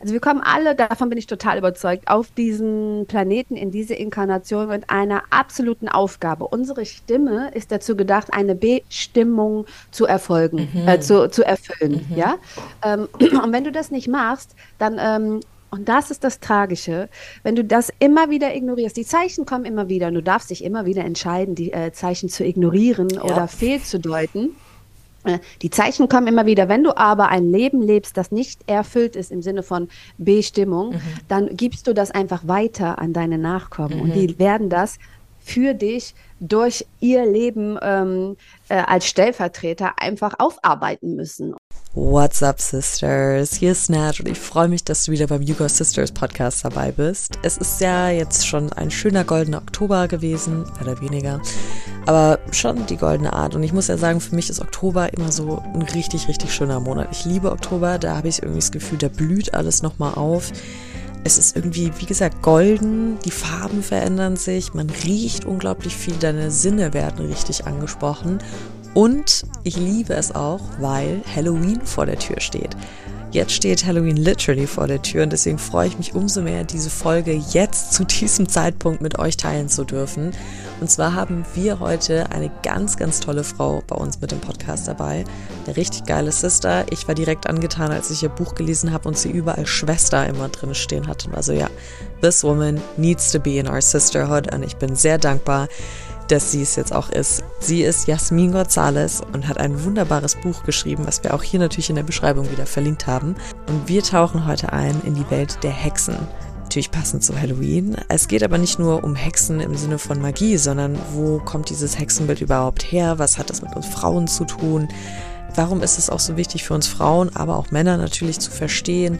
Also wir kommen alle, davon bin ich total überzeugt, auf diesen Planeten in diese Inkarnation mit einer absoluten Aufgabe. Unsere Stimme ist dazu gedacht, eine Bestimmung zu erfolgen, mhm. äh, zu, zu erfüllen. Mhm. Ja? Ähm, und wenn du das nicht machst, dann ähm, und das ist das Tragische, wenn du das immer wieder ignorierst. Die Zeichen kommen immer wieder und du darfst dich immer wieder entscheiden, die äh, Zeichen zu ignorieren ja. oder fehlzudeuten. Äh, die Zeichen kommen immer wieder. Wenn du aber ein Leben lebst, das nicht erfüllt ist im Sinne von Bestimmung, mhm. dann gibst du das einfach weiter an deine Nachkommen mhm. und die werden das für dich durch ihr Leben ähm, äh, als Stellvertreter einfach aufarbeiten müssen. What's up, Sisters? Hier ist Nat und ich freue mich, dass du wieder beim Yugo Sisters Podcast dabei bist. Es ist ja jetzt schon ein schöner goldener Oktober gewesen, mehr oder weniger, aber schon die goldene Art. Und ich muss ja sagen, für mich ist Oktober immer so ein richtig, richtig schöner Monat. Ich liebe Oktober, da habe ich irgendwie das Gefühl, da blüht alles nochmal auf. Es ist irgendwie, wie gesagt, golden, die Farben verändern sich, man riecht unglaublich viel, deine Sinne werden richtig angesprochen und ich liebe es auch, weil Halloween vor der Tür steht. Jetzt steht Halloween literally vor der Tür und deswegen freue ich mich umso mehr, diese Folge jetzt zu diesem Zeitpunkt mit euch teilen zu dürfen. Und zwar haben wir heute eine ganz, ganz tolle Frau bei uns mit dem Podcast dabei. Eine richtig geile Sister. Ich war direkt angetan, als ich ihr Buch gelesen habe und sie überall Schwester immer drin stehen hatte. Also ja, this woman needs to be in our sisterhood und ich bin sehr dankbar, dass sie es jetzt auch ist. Sie ist Jasmin Gonzalez und hat ein wunderbares Buch geschrieben, was wir auch hier natürlich in der Beschreibung wieder verlinkt haben. Und wir tauchen heute ein in die Welt der Hexen. Natürlich passend zu Halloween. Es geht aber nicht nur um Hexen im Sinne von Magie, sondern wo kommt dieses Hexenbild überhaupt her? Was hat das mit uns Frauen zu tun? Warum ist es auch so wichtig für uns Frauen, aber auch Männer natürlich zu verstehen,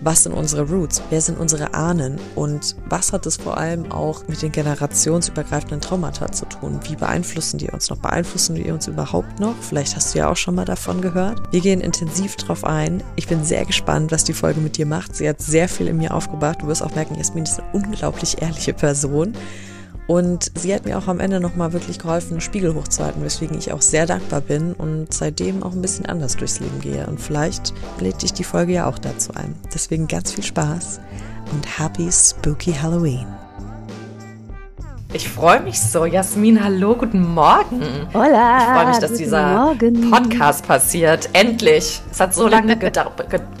was sind unsere Roots, wer sind unsere Ahnen und was hat es vor allem auch mit den generationsübergreifenden Traumata zu tun? Wie beeinflussen die uns noch? Beeinflussen die uns überhaupt noch? Vielleicht hast du ja auch schon mal davon gehört. Wir gehen intensiv drauf ein. Ich bin sehr gespannt, was die Folge mit dir macht. Sie hat sehr viel in mir aufgebracht. Du wirst auch merken, Jasmin ist eine unglaublich ehrliche Person. Und sie hat mir auch am Ende nochmal wirklich geholfen, einen Spiegel hochzuhalten, weswegen ich auch sehr dankbar bin und seitdem auch ein bisschen anders durchs Leben gehe. Und vielleicht lädt dich die Folge ja auch dazu ein. Deswegen ganz viel Spaß und Happy Spooky Halloween. Ich freue mich so. Jasmin, hallo, guten Morgen. Hola. Ich freue mich, dass dieser Morgen. Podcast passiert. Endlich. Es hat so lange gedauert.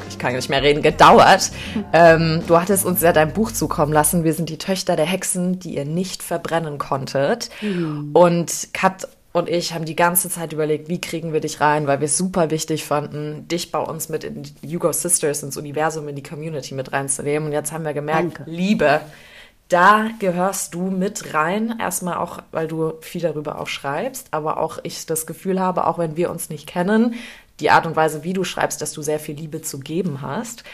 Ich kann nicht mehr reden, gedauert. Ähm, du hattest uns ja dein Buch zukommen lassen. Wir sind die Töchter der Hexen, die ihr nicht verbrennen konntet. Mhm. Und Kat und ich haben die ganze Zeit überlegt, wie kriegen wir dich rein, weil wir es super wichtig fanden, dich bei uns mit in Hugo Sisters ins Universum, in die Community mit reinzunehmen. Und jetzt haben wir gemerkt, Danke. Liebe da gehörst du mit rein. Erstmal auch, weil du viel darüber auch schreibst, aber auch ich das Gefühl habe, auch wenn wir uns nicht kennen, die Art und Weise, wie du schreibst, dass du sehr viel Liebe zu geben hast.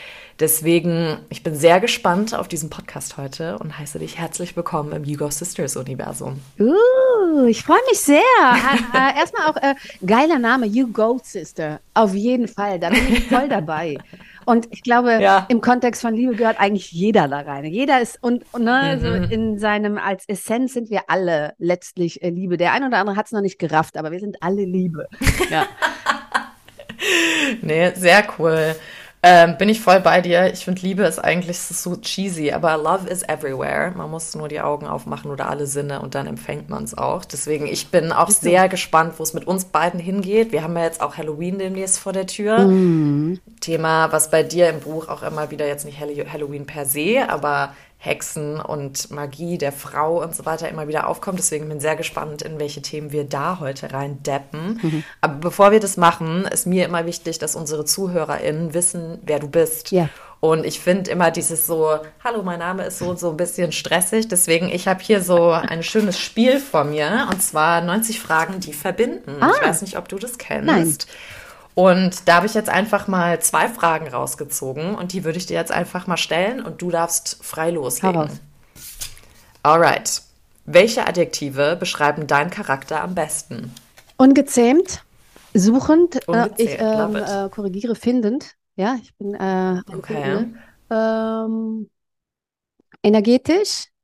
Deswegen, ich bin sehr gespannt auf diesen Podcast heute und heiße dich herzlich willkommen im You Go Sisters Universum. Uh, ich freue mich sehr. äh, äh, erstmal auch äh, geiler Name, You Go Sister. Auf jeden Fall, da bin ich voll dabei. Und ich glaube, ja. im Kontext von Liebe gehört eigentlich jeder da rein. Jeder ist und, und ne, mhm. so in seinem, als Essenz sind wir alle letztlich äh, Liebe. Der eine oder andere hat es noch nicht gerafft, aber wir sind alle Liebe. Ja. nee, sehr cool. Ähm, bin ich voll bei dir. Ich finde, Liebe ist eigentlich so cheesy, aber Love is everywhere. Man muss nur die Augen aufmachen oder alle Sinne und dann empfängt man es auch. Deswegen, ich bin auch sehr gespannt, wo es mit uns beiden hingeht. Wir haben ja jetzt auch Halloween demnächst vor der Tür. Mhm. Thema, was bei dir im Buch auch immer wieder jetzt nicht Halloween per se, aber Hexen und Magie der Frau und so weiter immer wieder aufkommt. Deswegen bin ich sehr gespannt, in welche Themen wir da heute rein deppen. Mhm. Aber bevor wir das machen, ist mir immer wichtig, dass unsere ZuhörerInnen wissen, wer du bist. Ja. Und ich finde immer dieses so, hallo, mein Name ist so und so ein bisschen stressig. Deswegen, ich habe hier so ein schönes Spiel vor mir. Und zwar 90 Fragen, die verbinden. Ah. Ich weiß nicht, ob du das kennst. Nein. Und da habe ich jetzt einfach mal zwei Fragen rausgezogen und die würde ich dir jetzt einfach mal stellen und du darfst frei loslegen. Alright. Welche Adjektive beschreiben deinen Charakter am besten? Ungezähmt, suchend, äh, Ungezähmt, äh, ich ähm, äh, korrigiere findend. Ja, ich bin äh, okay. Ähm, energetisch.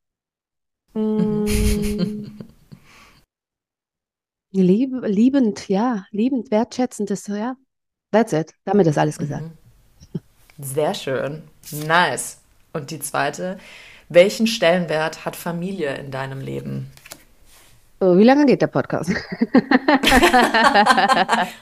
Mm, lieb, liebend, ja, liebend, wertschätzend ist so, ja. That's it. Damit ist alles gesagt. Mhm. Sehr schön. Nice. Und die zweite, welchen Stellenwert hat Familie in deinem Leben? Oh, wie lange geht der Podcast?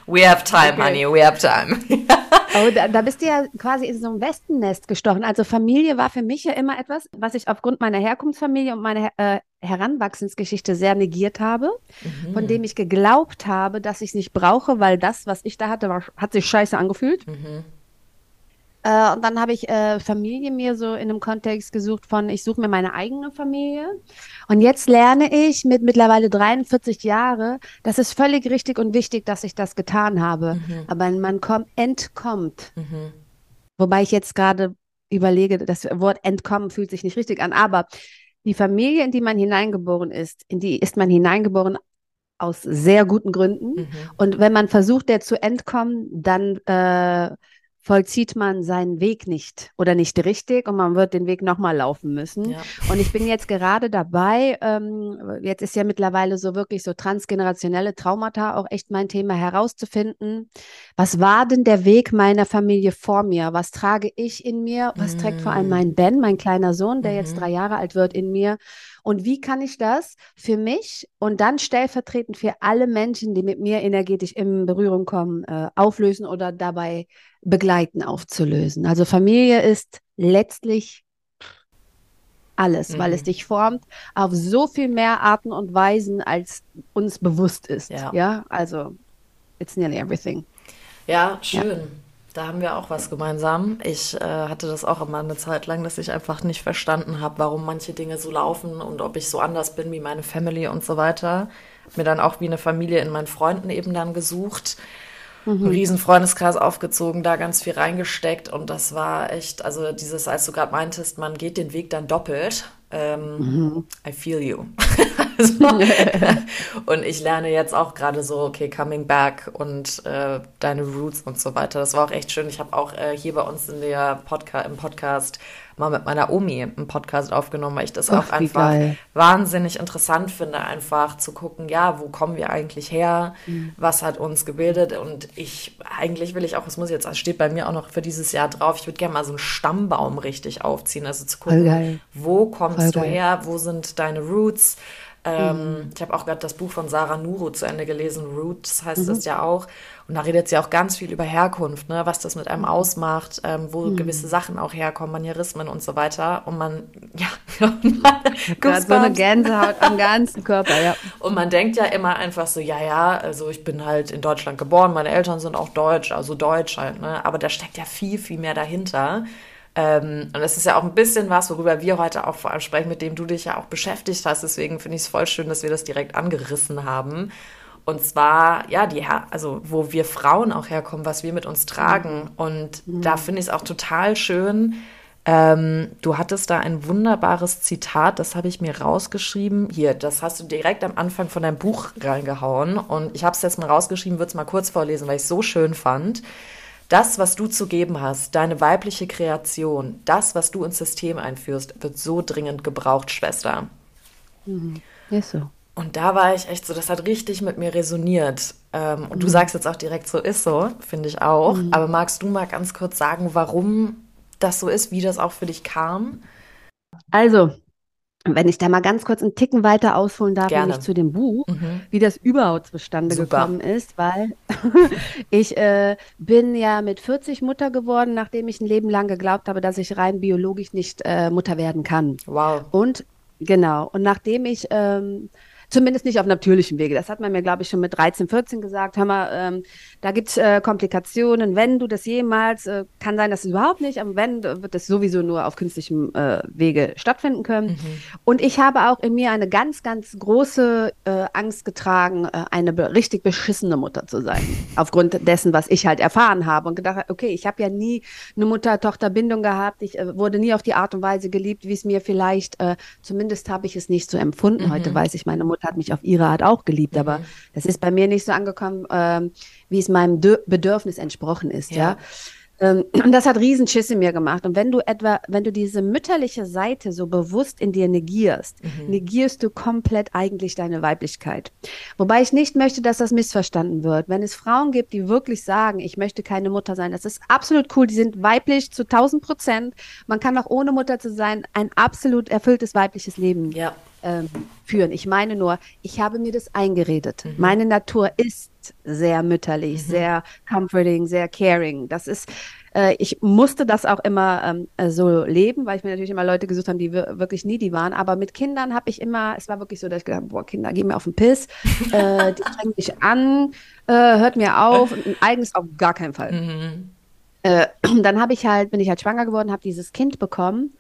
we have time, okay. honey, we have time. oh, da, da, bist du ja quasi in so ein Wespennest gestochen. Also Familie war für mich ja immer etwas, was ich aufgrund meiner Herkunftsfamilie und meiner äh, Heranwachsensgeschichte sehr negiert habe, mhm. von dem ich geglaubt habe, dass ich es nicht brauche, weil das, was ich da hatte, war, hat sich scheiße angefühlt. Mhm. Äh, und dann habe ich äh, Familie mir so in einem Kontext gesucht von, ich suche mir meine eigene Familie. Und jetzt lerne ich mit mittlerweile 43 Jahren, das ist völlig richtig und wichtig, dass ich das getan habe. Mhm. Aber man kommt, entkommt. Mhm. Wobei ich jetzt gerade überlege, das Wort entkommen fühlt sich nicht richtig an, aber die Familie, in die man hineingeboren ist, in die ist man hineingeboren aus sehr guten Gründen. Mhm. Und wenn man versucht, der zu entkommen, dann äh, vollzieht man seinen Weg nicht oder nicht richtig und man wird den Weg nochmal laufen müssen. Ja. Und ich bin jetzt gerade dabei, ähm, jetzt ist ja mittlerweile so wirklich so transgenerationelle Traumata auch echt mein Thema herauszufinden. Was war denn der Weg meiner Familie vor mir? Was trage ich in mir? Was mm. trägt vor allem mein Ben, mein kleiner Sohn, der mm. jetzt mhm. drei Jahre alt wird, in mir? Und wie kann ich das für mich und dann stellvertretend für alle Menschen, die mit mir energetisch in Berührung kommen, äh, auflösen oder dabei begleiten, aufzulösen? Also Familie ist letztlich alles, mhm. weil es mhm. dich formt auf so viel mehr Arten und Weisen, als uns bewusst ist. Ja, ja? also it's nearly everything. Ja, schön. Ja. Da haben wir auch was gemeinsam. Ich äh, hatte das auch immer eine Zeit lang, dass ich einfach nicht verstanden habe, warum manche Dinge so laufen und ob ich so anders bin wie meine Family und so weiter. Mir dann auch wie eine Familie in meinen Freunden eben dann gesucht. Mhm. Einen riesen Freundeskreis aufgezogen, da ganz viel reingesteckt und das war echt, also dieses, als du gerade meintest, man geht den Weg dann doppelt. Ähm, mhm. I feel you. also, und ich lerne jetzt auch gerade so, okay, coming back und äh, deine Roots und so weiter. Das war auch echt schön. Ich habe auch äh, hier bei uns in der Podca im Podcast mal mit meiner Omi einen Podcast aufgenommen, weil ich das Ach, auch einfach wahnsinnig interessant finde, einfach zu gucken, ja, wo kommen wir eigentlich her, mhm. was hat uns gebildet? Und ich, eigentlich will ich auch, es muss jetzt, es steht bei mir auch noch für dieses Jahr drauf, ich würde gerne mal so einen Stammbaum richtig aufziehen, also zu gucken, wo kommst Voll du her, wo sind deine Roots, ähm, mhm. Ich habe auch gerade das Buch von Sarah Nuru zu Ende gelesen, Roots heißt mhm. das ja auch. Und da redet sie auch ganz viel über Herkunft, ne? was das mit einem mhm. ausmacht, ähm, wo mhm. gewisse Sachen auch herkommen, Manierismen und so weiter. Und man, ja, Gerade so eine Gänsehaut am ganzen Körper, ja. Und man denkt ja immer einfach so, ja, ja, also ich bin halt in Deutschland geboren, meine Eltern sind auch deutsch, also deutsch halt, ne? Aber da steckt ja viel, viel mehr dahinter. Ähm, und das ist ja auch ein bisschen was, worüber wir heute auch vor allem sprechen, mit dem du dich ja auch beschäftigt hast. Deswegen finde ich es voll schön, dass wir das direkt angerissen haben. Und zwar, ja, die, also wo wir Frauen auch herkommen, was wir mit uns tragen. Und mhm. da finde ich es auch total schön. Ähm, du hattest da ein wunderbares Zitat, das habe ich mir rausgeschrieben. Hier, das hast du direkt am Anfang von deinem Buch reingehauen. Und ich habe es jetzt mal rausgeschrieben, würde es mal kurz vorlesen, weil ich es so schön fand. Das, was du zu geben hast, deine weibliche Kreation, das, was du ins System einführst, wird so dringend gebraucht, Schwester. Mhm. Ist so. Und da war ich echt so, das hat richtig mit mir resoniert. Ähm, und mhm. du sagst jetzt auch direkt so, ist so, finde ich auch. Mhm. Aber magst du mal ganz kurz sagen, warum das so ist, wie das auch für dich kam? Also, wenn ich da mal ganz kurz einen Ticken weiter ausholen darf, Gerne. nämlich zu dem Buch, mhm. wie das überhaupt zustande Super. gekommen ist, weil ich äh, bin ja mit 40 Mutter geworden, nachdem ich ein Leben lang geglaubt habe, dass ich rein biologisch nicht äh, Mutter werden kann. Wow. Und genau, und nachdem ich ähm, Zumindest nicht auf natürlichem Wege. Das hat man mir, glaube ich, schon mit 13, 14 gesagt. Hör mal, ähm, da gibt es äh, Komplikationen. Wenn du das jemals, äh, kann sein, dass es überhaupt nicht, aber wenn, wird das sowieso nur auf künstlichem äh, Wege stattfinden können. Mhm. Und ich habe auch in mir eine ganz, ganz große äh, Angst getragen, äh, eine be richtig beschissene Mutter zu sein. Aufgrund dessen, was ich halt erfahren habe und gedacht, okay, ich habe ja nie eine Mutter-Tochter-Bindung gehabt. Ich äh, wurde nie auf die Art und Weise geliebt, wie es mir vielleicht, zumindest habe ich es nicht so empfunden. Mhm. Heute weiß ich, meine Mutter hat mich auf ihre Art auch geliebt, mhm. aber das ist bei mir nicht so angekommen, ähm, wie es meinem Bedürfnis entsprochen ist, ja. ja? Ähm, und das hat Riesenschiss in mir gemacht. Und wenn du etwa, wenn du diese mütterliche Seite so bewusst in dir negierst, mhm. negierst du komplett eigentlich deine Weiblichkeit. Wobei ich nicht möchte, dass das missverstanden wird. Wenn es Frauen gibt, die wirklich sagen, ich möchte keine Mutter sein, das ist absolut cool. Die sind weiblich zu 1000 Prozent. Man kann auch ohne Mutter zu sein ein absolut erfülltes weibliches Leben ja. ähm, führen. Ich meine nur, ich habe mir das eingeredet. Mhm. Meine Natur ist sehr mütterlich, mhm. sehr comforting, sehr caring. Das ist, äh, ich musste das auch immer ähm, äh, so leben, weil ich mir natürlich immer Leute gesucht habe, die wirklich nie die waren. Aber mit Kindern habe ich immer, es war wirklich so, dass ich gedacht boah, Kinder, geh mir auf den Piss, äh, die strengen mich an, äh, hört mir auf, ein eigenes auf gar keinen Fall. Mhm. Äh, dann habe ich halt, bin ich halt schwanger geworden, habe dieses Kind bekommen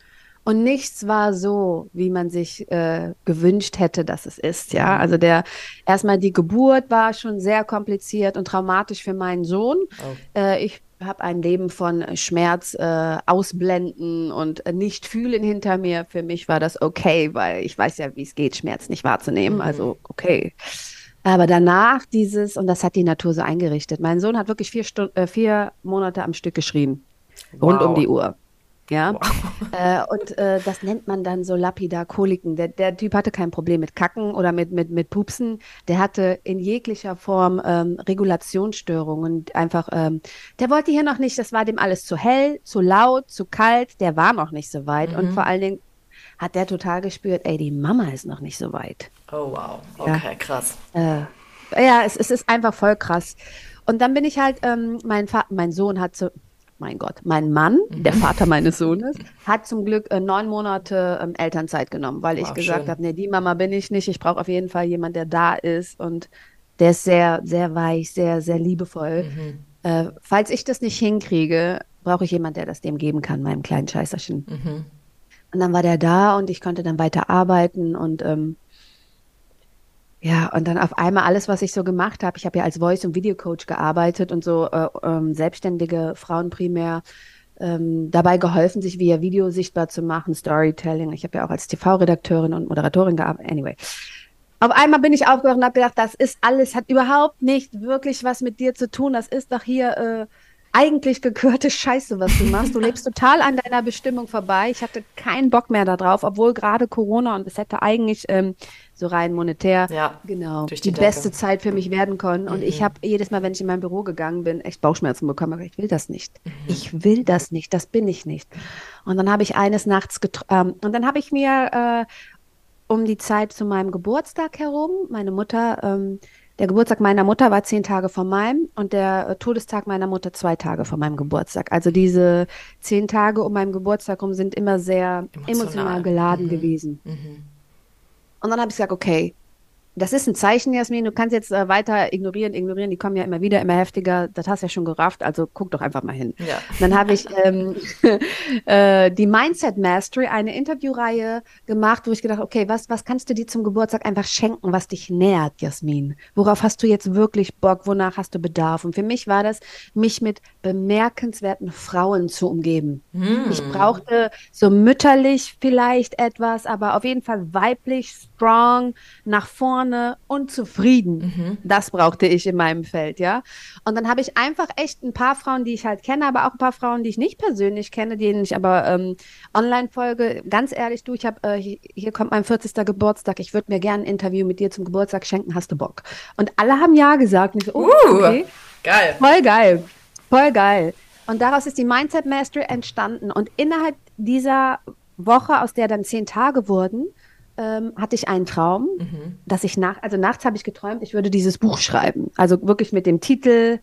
und nichts war so, wie man sich äh, gewünscht hätte, dass es ist. Ja, mhm. also der erstmal die Geburt war schon sehr kompliziert und traumatisch für meinen Sohn. Oh. Äh, ich habe ein Leben von Schmerz äh, ausblenden und nicht fühlen hinter mir. Für mich war das okay, weil ich weiß ja, wie es geht, Schmerz nicht wahrzunehmen. Mhm. Also okay. Aber danach dieses, und das hat die Natur so eingerichtet. Mein Sohn hat wirklich vier, Stunden, äh, vier Monate am Stück geschrien. Wow. Rund um die Uhr. Ja. Wow. Äh, und äh, das nennt man dann so lapidar Koliken. Der, der Typ hatte kein Problem mit Kacken oder mit, mit, mit Pupsen. Der hatte in jeglicher Form ähm, Regulationsstörungen. Einfach, ähm, der wollte hier noch nicht, das war dem alles zu hell, zu laut, zu kalt. Der war noch nicht so weit. Mhm. Und vor allen Dingen hat der total gespürt, ey, die Mama ist noch nicht so weit. Oh, wow. Okay, ja. krass. Äh, ja, es, es ist einfach voll krass. Und dann bin ich halt, ähm, mein, mein Sohn hat so, mein Gott, mein Mann, mhm. der Vater meines Sohnes, hat zum Glück äh, neun Monate ähm, Elternzeit genommen, weil ich wow, gesagt habe, nee, die Mama bin ich nicht. Ich brauche auf jeden Fall jemanden, der da ist und der ist sehr, sehr weich, sehr, sehr liebevoll. Mhm. Äh, falls ich das nicht hinkriege, brauche ich jemanden, der das dem geben kann, meinem kleinen Scheißerchen. Mhm. Und dann war der da und ich konnte dann weiter arbeiten und ähm, ja, und dann auf einmal alles, was ich so gemacht habe. Ich habe ja als Voice- und Videocoach gearbeitet und so äh, ähm, selbstständige Frauen primär ähm, dabei geholfen, sich via Video sichtbar zu machen, Storytelling. Ich habe ja auch als TV-Redakteurin und Moderatorin gearbeitet. Anyway. Auf einmal bin ich aufgewacht und habe gedacht, das ist alles, hat überhaupt nicht wirklich was mit dir zu tun. Das ist doch hier äh, eigentlich gekörte Scheiße, was du machst. Du lebst total an deiner Bestimmung vorbei. Ich hatte keinen Bock mehr darauf, obwohl gerade Corona und es hätte eigentlich ähm, so rein monetär ja, genau die, die beste Zeit für mich werden können. Und mhm. ich habe jedes Mal, wenn ich in mein Büro gegangen bin, echt Bauchschmerzen bekommen. Aber ich will das nicht. Mhm. Ich will das nicht. Das bin ich nicht. Und dann habe ich eines Nachts ähm, und dann habe ich mir äh, um die Zeit zu meinem Geburtstag herum, meine Mutter ähm, der Geburtstag meiner Mutter war zehn Tage vor meinem und der äh, Todestag meiner Mutter zwei Tage vor meinem Geburtstag. Also diese zehn Tage um meinen Geburtstag herum sind immer sehr emotional, emotional geladen mhm. gewesen. Mhm. Und dann habe ich gesagt, okay, das ist ein Zeichen, Jasmin. Du kannst jetzt äh, weiter ignorieren, ignorieren. Die kommen ja immer wieder, immer heftiger. Das hast du ja schon gerafft. Also guck doch einfach mal hin. Ja. Dann habe ich ähm, äh, die Mindset Mastery, eine Interviewreihe gemacht, wo ich gedacht, okay, was, was kannst du dir zum Geburtstag einfach schenken, was dich nährt, Jasmin? Worauf hast du jetzt wirklich Bock? Wonach hast du Bedarf? Und für mich war das, mich mit bemerkenswerten Frauen zu umgeben. Hm. Ich brauchte so mütterlich vielleicht etwas, aber auf jeden Fall weiblich, strong, nach vorne vorne und zufrieden. Mhm. Das brauchte ich in meinem Feld, ja. Und dann habe ich einfach echt ein paar Frauen, die ich halt kenne, aber auch ein paar Frauen, die ich nicht persönlich kenne, denen ich aber ähm, online folge. Ganz ehrlich, du, ich habe, äh, hier, hier, kommt mein 40. Geburtstag. Ich würde mir gerne ein Interview mit dir zum Geburtstag schenken. Hast du Bock? Und alle haben ja gesagt. Und ich so, oh, uh, okay. Geil. Voll geil. Voll geil. Und daraus ist die Mindset Mastery entstanden. Und innerhalb dieser Woche, aus der dann zehn Tage wurden, ähm, hatte ich einen Traum, mhm. dass ich nach, also nachts habe ich geträumt, ich würde dieses Buch schreiben. Also wirklich mit dem Titel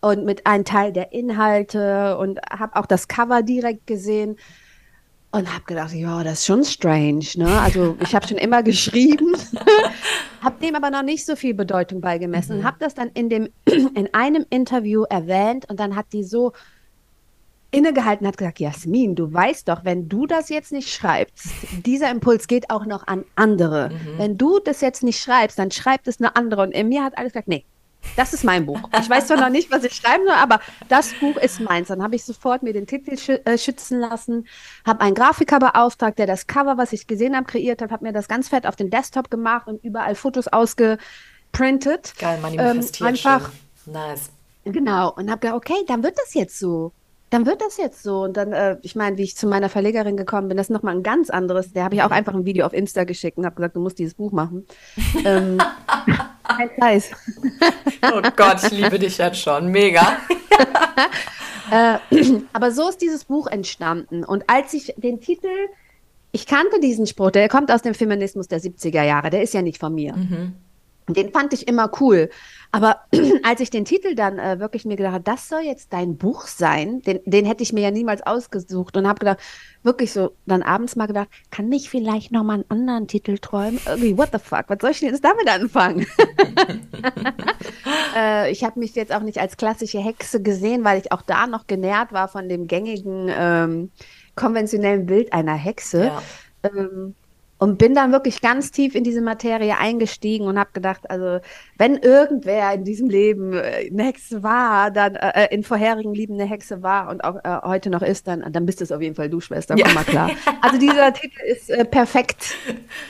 und mit einem Teil der Inhalte und habe auch das Cover direkt gesehen und habe gedacht, ja, das ist schon strange. Ne? Also ich habe schon immer geschrieben, habe dem aber noch nicht so viel Bedeutung beigemessen mhm. und habe das dann in dem in einem Interview erwähnt und dann hat die so innegehalten hat gesagt, Jasmin, du weißt doch, wenn du das jetzt nicht schreibst, dieser Impuls geht auch noch an andere. Mhm. Wenn du das jetzt nicht schreibst, dann schreibt es eine andere. Und in mir hat alles gesagt, nee, das ist mein Buch. Ich weiß zwar noch nicht, was ich schreiben soll, aber das Buch ist meins. Dann habe ich sofort mir den Titel schü äh, schützen lassen, habe einen Grafiker beauftragt, der das Cover, was ich gesehen habe, kreiert hat, habe mir das ganz fett auf den Desktop gemacht und überall Fotos ausgeprintet. Geil, manifestiert. Ähm, einfach. Schön. Nice. Genau, und habe gedacht, okay, dann wird das jetzt so. Dann wird das jetzt so. Und dann, äh, ich meine, wie ich zu meiner Verlegerin gekommen bin, das ist nochmal ein ganz anderes. Der habe ich auch einfach ein Video auf Insta geschickt und habe gesagt, du musst dieses Buch machen. ähm, kein Scheiß. oh Gott, ich liebe dich jetzt schon. Mega. äh, aber so ist dieses Buch entstanden. Und als ich den Titel, ich kannte diesen Spruch, der kommt aus dem Feminismus der 70er Jahre, der ist ja nicht von mir. Mhm. Den fand ich immer cool. Aber als ich den Titel dann äh, wirklich mir gedacht habe, das soll jetzt dein Buch sein, den, den hätte ich mir ja niemals ausgesucht und habe gedacht, wirklich so, dann abends mal gedacht, kann ich vielleicht noch mal einen anderen Titel träumen? Irgendwie, what the fuck, was soll ich denn jetzt damit anfangen? äh, ich habe mich jetzt auch nicht als klassische Hexe gesehen, weil ich auch da noch genährt war von dem gängigen ähm, konventionellen Bild einer Hexe. Ja. Ähm, und bin dann wirklich ganz tief in diese Materie eingestiegen und habe gedacht, also wenn irgendwer in diesem Leben äh, eine Hexe war, dann äh, äh, in vorherigen Leben eine Hexe war und auch äh, heute noch ist, dann, dann bist es auf jeden Fall du, Schwester, ja. komm mal klar. Also dieser Titel ist äh, perfekt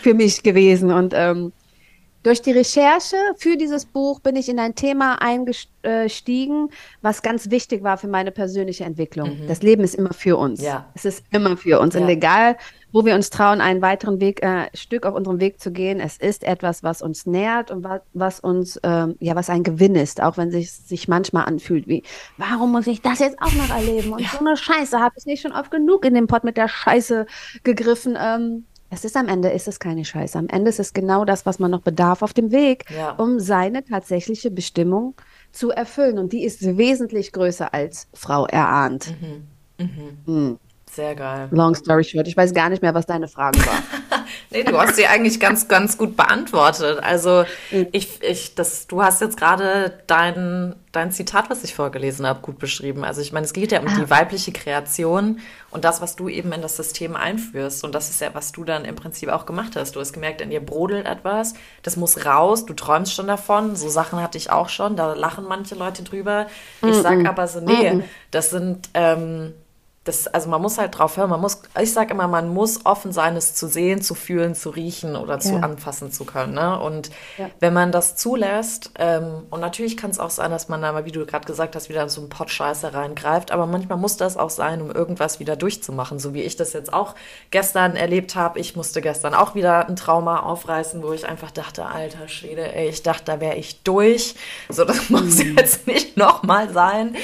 für mich gewesen und ähm, durch die Recherche für dieses Buch bin ich in ein Thema eingestiegen, was ganz wichtig war für meine persönliche Entwicklung. Mhm. Das Leben ist immer für uns. Ja. Es ist immer für uns. Ja. Und egal, wo wir uns trauen, einen weiteren Weg, äh, Stück auf unserem Weg zu gehen, es ist etwas, was uns nährt und was, was uns, ähm, ja, was ein Gewinn ist, auch wenn es sich manchmal anfühlt wie, warum muss ich das jetzt auch noch erleben? Und ja. so eine Scheiße habe ich nicht schon oft genug in den Pott mit der Scheiße gegriffen. Ähm, es ist am Ende ist es keine Scheiße. Am Ende ist es genau das, was man noch bedarf auf dem Weg, ja. um seine tatsächliche Bestimmung zu erfüllen. Und die ist wesentlich größer als Frau erahnt. Mhm. Mhm. Mhm. Sehr geil. Long story short. Ich weiß gar nicht mehr, was deine Frage war. nee, du hast sie eigentlich ganz, ganz gut beantwortet. Also mhm. ich, ich, das, du hast jetzt gerade dein, dein Zitat, was ich vorgelesen habe, gut beschrieben. Also ich meine, es geht ja um ah. die weibliche Kreation und das, was du eben in das System einführst. Und das ist ja, was du dann im Prinzip auch gemacht hast. Du hast gemerkt, in dir brodelt etwas, das muss raus, du träumst schon davon. So Sachen hatte ich auch schon, da lachen manche Leute drüber. Ich sag aber so, nee, das sind ähm, das, also man muss halt drauf hören, man muss, ich sage immer, man muss offen sein, es zu sehen, zu fühlen, zu riechen oder zu anfassen zu können. Ne? Und ja. wenn man das zulässt, ähm, und natürlich kann es auch sein, dass man da mal, wie du gerade gesagt hast, wieder in so einen Pott Scheiße reingreift, aber manchmal muss das auch sein, um irgendwas wieder durchzumachen, so wie ich das jetzt auch gestern erlebt habe. Ich musste gestern auch wieder ein Trauma aufreißen, wo ich einfach dachte, alter Schwede, ey, ich dachte, da wäre ich durch. So, das muss mhm. jetzt nicht nochmal sein.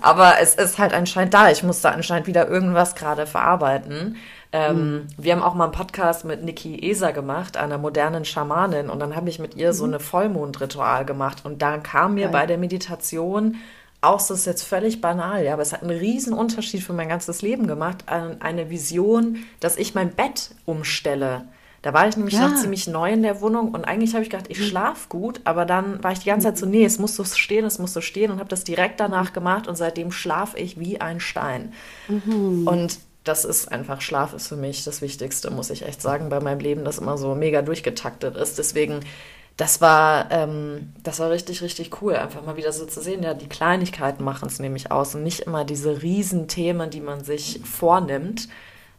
Aber es ist halt anscheinend da. Ich musste anscheinend halt wieder irgendwas gerade verarbeiten. Ähm, mhm. Wir haben auch mal einen Podcast mit Niki Eser gemacht, einer modernen Schamanin, und dann habe ich mit ihr mhm. so eine Vollmondritual gemacht. Und da kam mir Geil. bei der Meditation auch, das ist jetzt völlig banal, ja, aber es hat einen riesen Unterschied für mein ganzes Leben gemacht, eine Vision, dass ich mein Bett umstelle. Da war ich nämlich ja. noch ziemlich neu in der Wohnung und eigentlich habe ich gedacht, ich mhm. schlafe gut, aber dann war ich die ganze Zeit so, nee, es muss so stehen, es muss so stehen und habe das direkt danach gemacht und seitdem schlafe ich wie ein Stein. Mhm. Und das ist einfach, Schlaf ist für mich das Wichtigste, muss ich echt sagen, bei meinem Leben, das immer so mega durchgetaktet ist. Deswegen, das war, ähm, das war richtig, richtig cool, einfach mal wieder so zu sehen. Ja, die Kleinigkeiten machen es nämlich aus und nicht immer diese Riesenthemen, die man sich vornimmt,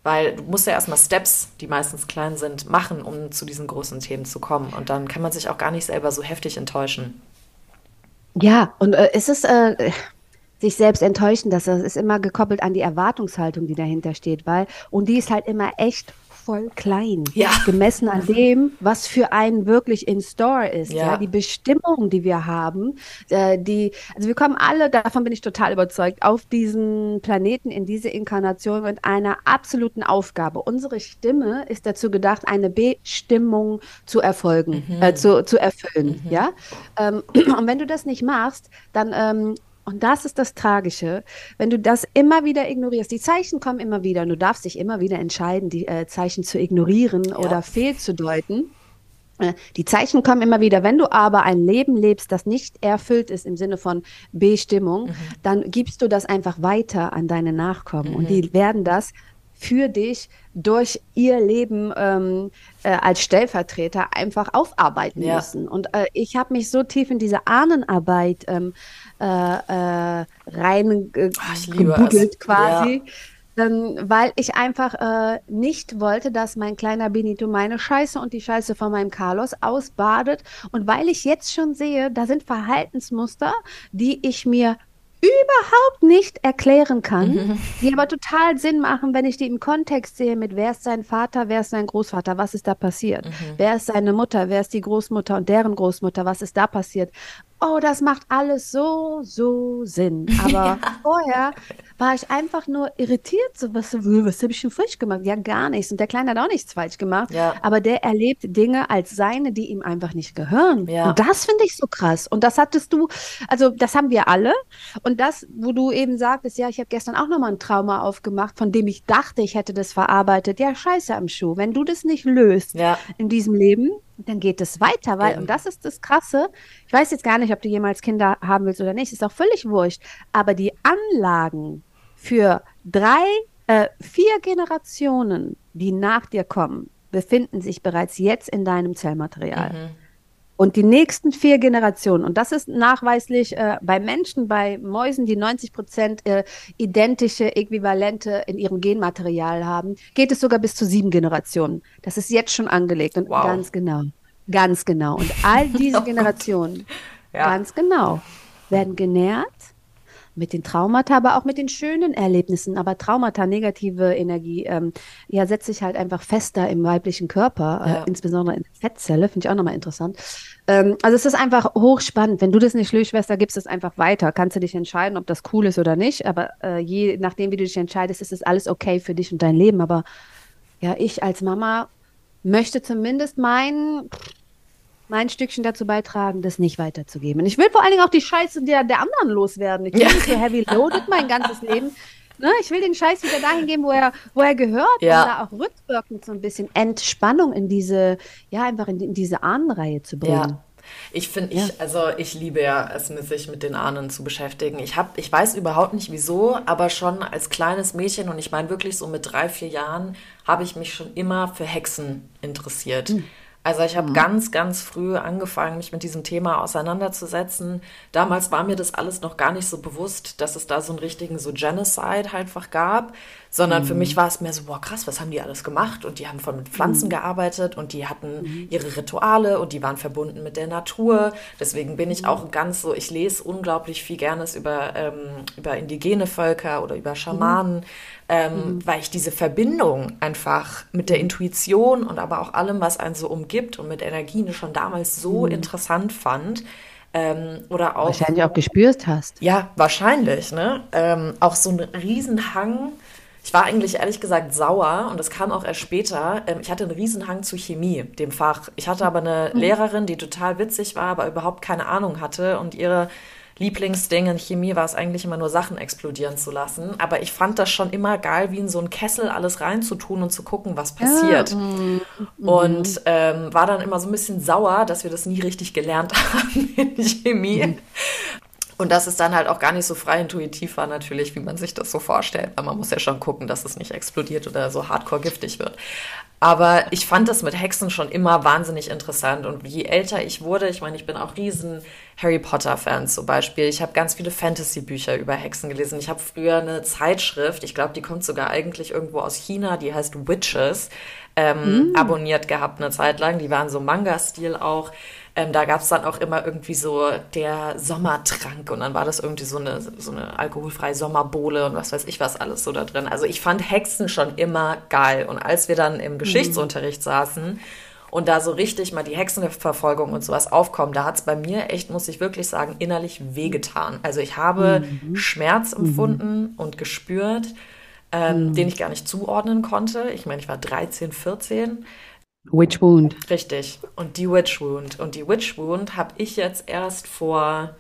weil du musst ja erstmal Steps, die meistens klein sind, machen, um zu diesen großen Themen zu kommen. Und dann kann man sich auch gar nicht selber so heftig enttäuschen. Ja, und äh, ist es äh, sich selbst enttäuschen, das ist immer gekoppelt an die Erwartungshaltung, die dahinter steht, weil, und die ist halt immer echt voll klein. Ja. Gemessen an dem, was für einen wirklich in Store ist. Ja. ja die Bestimmung, die wir haben, äh, die, also wir kommen alle, davon bin ich total überzeugt, auf diesen Planeten, in diese Inkarnation mit einer absoluten Aufgabe. Unsere Stimme ist dazu gedacht, eine Bestimmung zu erfolgen, mhm. äh, zu, zu erfüllen. Mhm. Ja? Ähm, und wenn du das nicht machst, dann ähm, und das ist das Tragische, wenn du das immer wieder ignorierst. Die Zeichen kommen immer wieder und du darfst dich immer wieder entscheiden, die äh, Zeichen zu ignorieren ja. oder fehlzudeuten. Äh, die Zeichen kommen immer wieder. Wenn du aber ein Leben lebst, das nicht erfüllt ist im Sinne von Bestimmung, mhm. dann gibst du das einfach weiter an deine Nachkommen mhm. und die werden das für dich durch ihr Leben ähm, äh, als Stellvertreter einfach aufarbeiten ja. müssen. Und äh, ich habe mich so tief in diese Ahnenarbeit ähm, äh, äh, reingebuddelt äh, quasi. Ja. ähm, weil ich einfach äh, nicht wollte, dass mein kleiner Benito meine Scheiße und die Scheiße von meinem Carlos ausbadet. Und weil ich jetzt schon sehe, da sind Verhaltensmuster, die ich mir überhaupt nicht erklären kann, mhm. die aber total Sinn machen, wenn ich die im Kontext sehe mit wer ist sein Vater, wer ist sein Großvater, was ist da passiert, mhm. wer ist seine Mutter, wer ist die Großmutter und deren Großmutter, was ist da passiert oh, das macht alles so, so Sinn. Aber ja. vorher war ich einfach nur irritiert. So, was, was habe ich schon falsch gemacht? Ja, gar nichts. Und der Kleine hat auch nichts falsch gemacht. Ja. Aber der erlebt Dinge als seine, die ihm einfach nicht gehören. Ja. Und das finde ich so krass. Und das hattest du, also das haben wir alle. Und das, wo du eben sagtest, ja, ich habe gestern auch nochmal ein Trauma aufgemacht, von dem ich dachte, ich hätte das verarbeitet. Ja, scheiße am Schuh. Wenn du das nicht löst in diesem Leben, dann geht es weiter, weil, und das ist das Krasse, ich weiß jetzt gar nicht, ob du jemals Kinder haben willst oder nicht, ist auch völlig wurscht, aber die Anlagen für drei, äh, vier Generationen, die nach dir kommen, befinden sich bereits jetzt in deinem Zellmaterial. Mhm. Und die nächsten vier Generationen, und das ist nachweislich äh, bei Menschen, bei Mäusen, die 90 Prozent äh, identische Äquivalente in ihrem Genmaterial haben, geht es sogar bis zu sieben Generationen. Das ist jetzt schon angelegt und wow. ganz genau. Ganz genau. Und all diese oh Generationen, ja. ganz genau, werden genährt mit den Traumata, aber auch mit den schönen Erlebnissen. Aber Traumata, negative Energie, ähm, ja, setzt sich halt einfach fester im weiblichen Körper, äh, ja. äh, insbesondere in der Fettzelle, finde ich auch nochmal interessant. Ähm, also es ist einfach hochspannend. Wenn du das nicht löst, Schwester, gibst es einfach weiter. Kannst du dich entscheiden, ob das cool ist oder nicht. Aber äh, je nachdem, wie du dich entscheidest, ist es alles okay für dich und dein Leben. Aber ja, ich als Mama möchte zumindest meinen, mein Stückchen dazu beitragen, das nicht weiterzugeben. Und ich will vor allen Dingen auch die Scheiße der, der anderen loswerden. Ich bin ja. nicht so heavy loaded mein ganzes Leben. Ne, ich will den Scheiß wieder dahin geben, wo er, wo er gehört, ja. und da auch rückwirkend so ein bisschen Entspannung in diese, ja, einfach in, in diese Ahnenreihe zu bringen. Ja. Ich finde, ja. ich, also ich liebe ja es, sich mit den Ahnen zu beschäftigen. Ich habe, ich weiß überhaupt nicht wieso, aber schon als kleines Mädchen und ich meine wirklich so mit drei, vier Jahren habe ich mich schon immer für Hexen interessiert. Mhm. Also ich habe mhm. ganz, ganz früh angefangen, mich mit diesem Thema auseinanderzusetzen. Damals war mir das alles noch gar nicht so bewusst, dass es da so einen richtigen so Genocide halt einfach gab sondern mhm. für mich war es mehr so, boah, krass, was haben die alles gemacht? Und die haben voll mit Pflanzen mhm. gearbeitet und die hatten mhm. ihre Rituale und die waren verbunden mit der Natur. Deswegen bin ich mhm. auch ganz so, ich lese unglaublich viel Gernes über, ähm, über indigene Völker oder über Schamanen, mhm. ähm, mhm. weil ich diese Verbindung einfach mit der Intuition und aber auch allem, was einen so umgibt und mit Energien schon damals so interessant fand. Ähm, oder auch. Wahrscheinlich auch gespürt hast. Ja, wahrscheinlich, ne? Ähm, auch so ein Riesenhang ich war eigentlich ehrlich gesagt sauer und das kam auch erst später. Ähm, ich hatte einen Riesenhang zu Chemie, dem Fach. Ich hatte aber eine mhm. Lehrerin, die total witzig war, aber überhaupt keine Ahnung hatte und ihre Lieblingsding in Chemie war es eigentlich immer nur Sachen explodieren zu lassen. Aber ich fand das schon immer geil, wie in so einen Kessel alles reinzutun und zu gucken, was passiert. Ja. Mhm. Und ähm, war dann immer so ein bisschen sauer, dass wir das nie richtig gelernt haben in Chemie. Und dass es dann halt auch gar nicht so frei intuitiv war, natürlich, wie man sich das so vorstellt. Weil man muss ja schon gucken, dass es nicht explodiert oder so hardcore giftig wird. Aber ich fand das mit Hexen schon immer wahnsinnig interessant. Und je älter ich wurde, ich meine, ich bin auch riesen Harry Potter-Fan zum Beispiel. Ich habe ganz viele Fantasy-Bücher über Hexen gelesen. Ich habe früher eine Zeitschrift, ich glaube, die kommt sogar eigentlich irgendwo aus China, die heißt Witches, ähm, mm. abonniert gehabt eine Zeit lang. Die waren so Manga-Stil auch. Ähm, da gab es dann auch immer irgendwie so der Sommertrank und dann war das irgendwie so eine, so eine alkoholfreie Sommerbohle und was weiß ich was alles so da drin. Also ich fand Hexen schon immer geil. Und als wir dann im Geschichtsunterricht mhm. saßen und da so richtig mal die Hexenverfolgung und sowas aufkommen, da hat es bei mir echt, muss ich wirklich sagen, innerlich wehgetan. Also ich habe mhm. Schmerz mhm. empfunden mhm. und gespürt, ähm, mhm. den ich gar nicht zuordnen konnte. Ich meine, ich war 13, 14. Witch Wound. Richtig. Und die Witch Wound. Und die Witch Wound habe ich jetzt erst vor,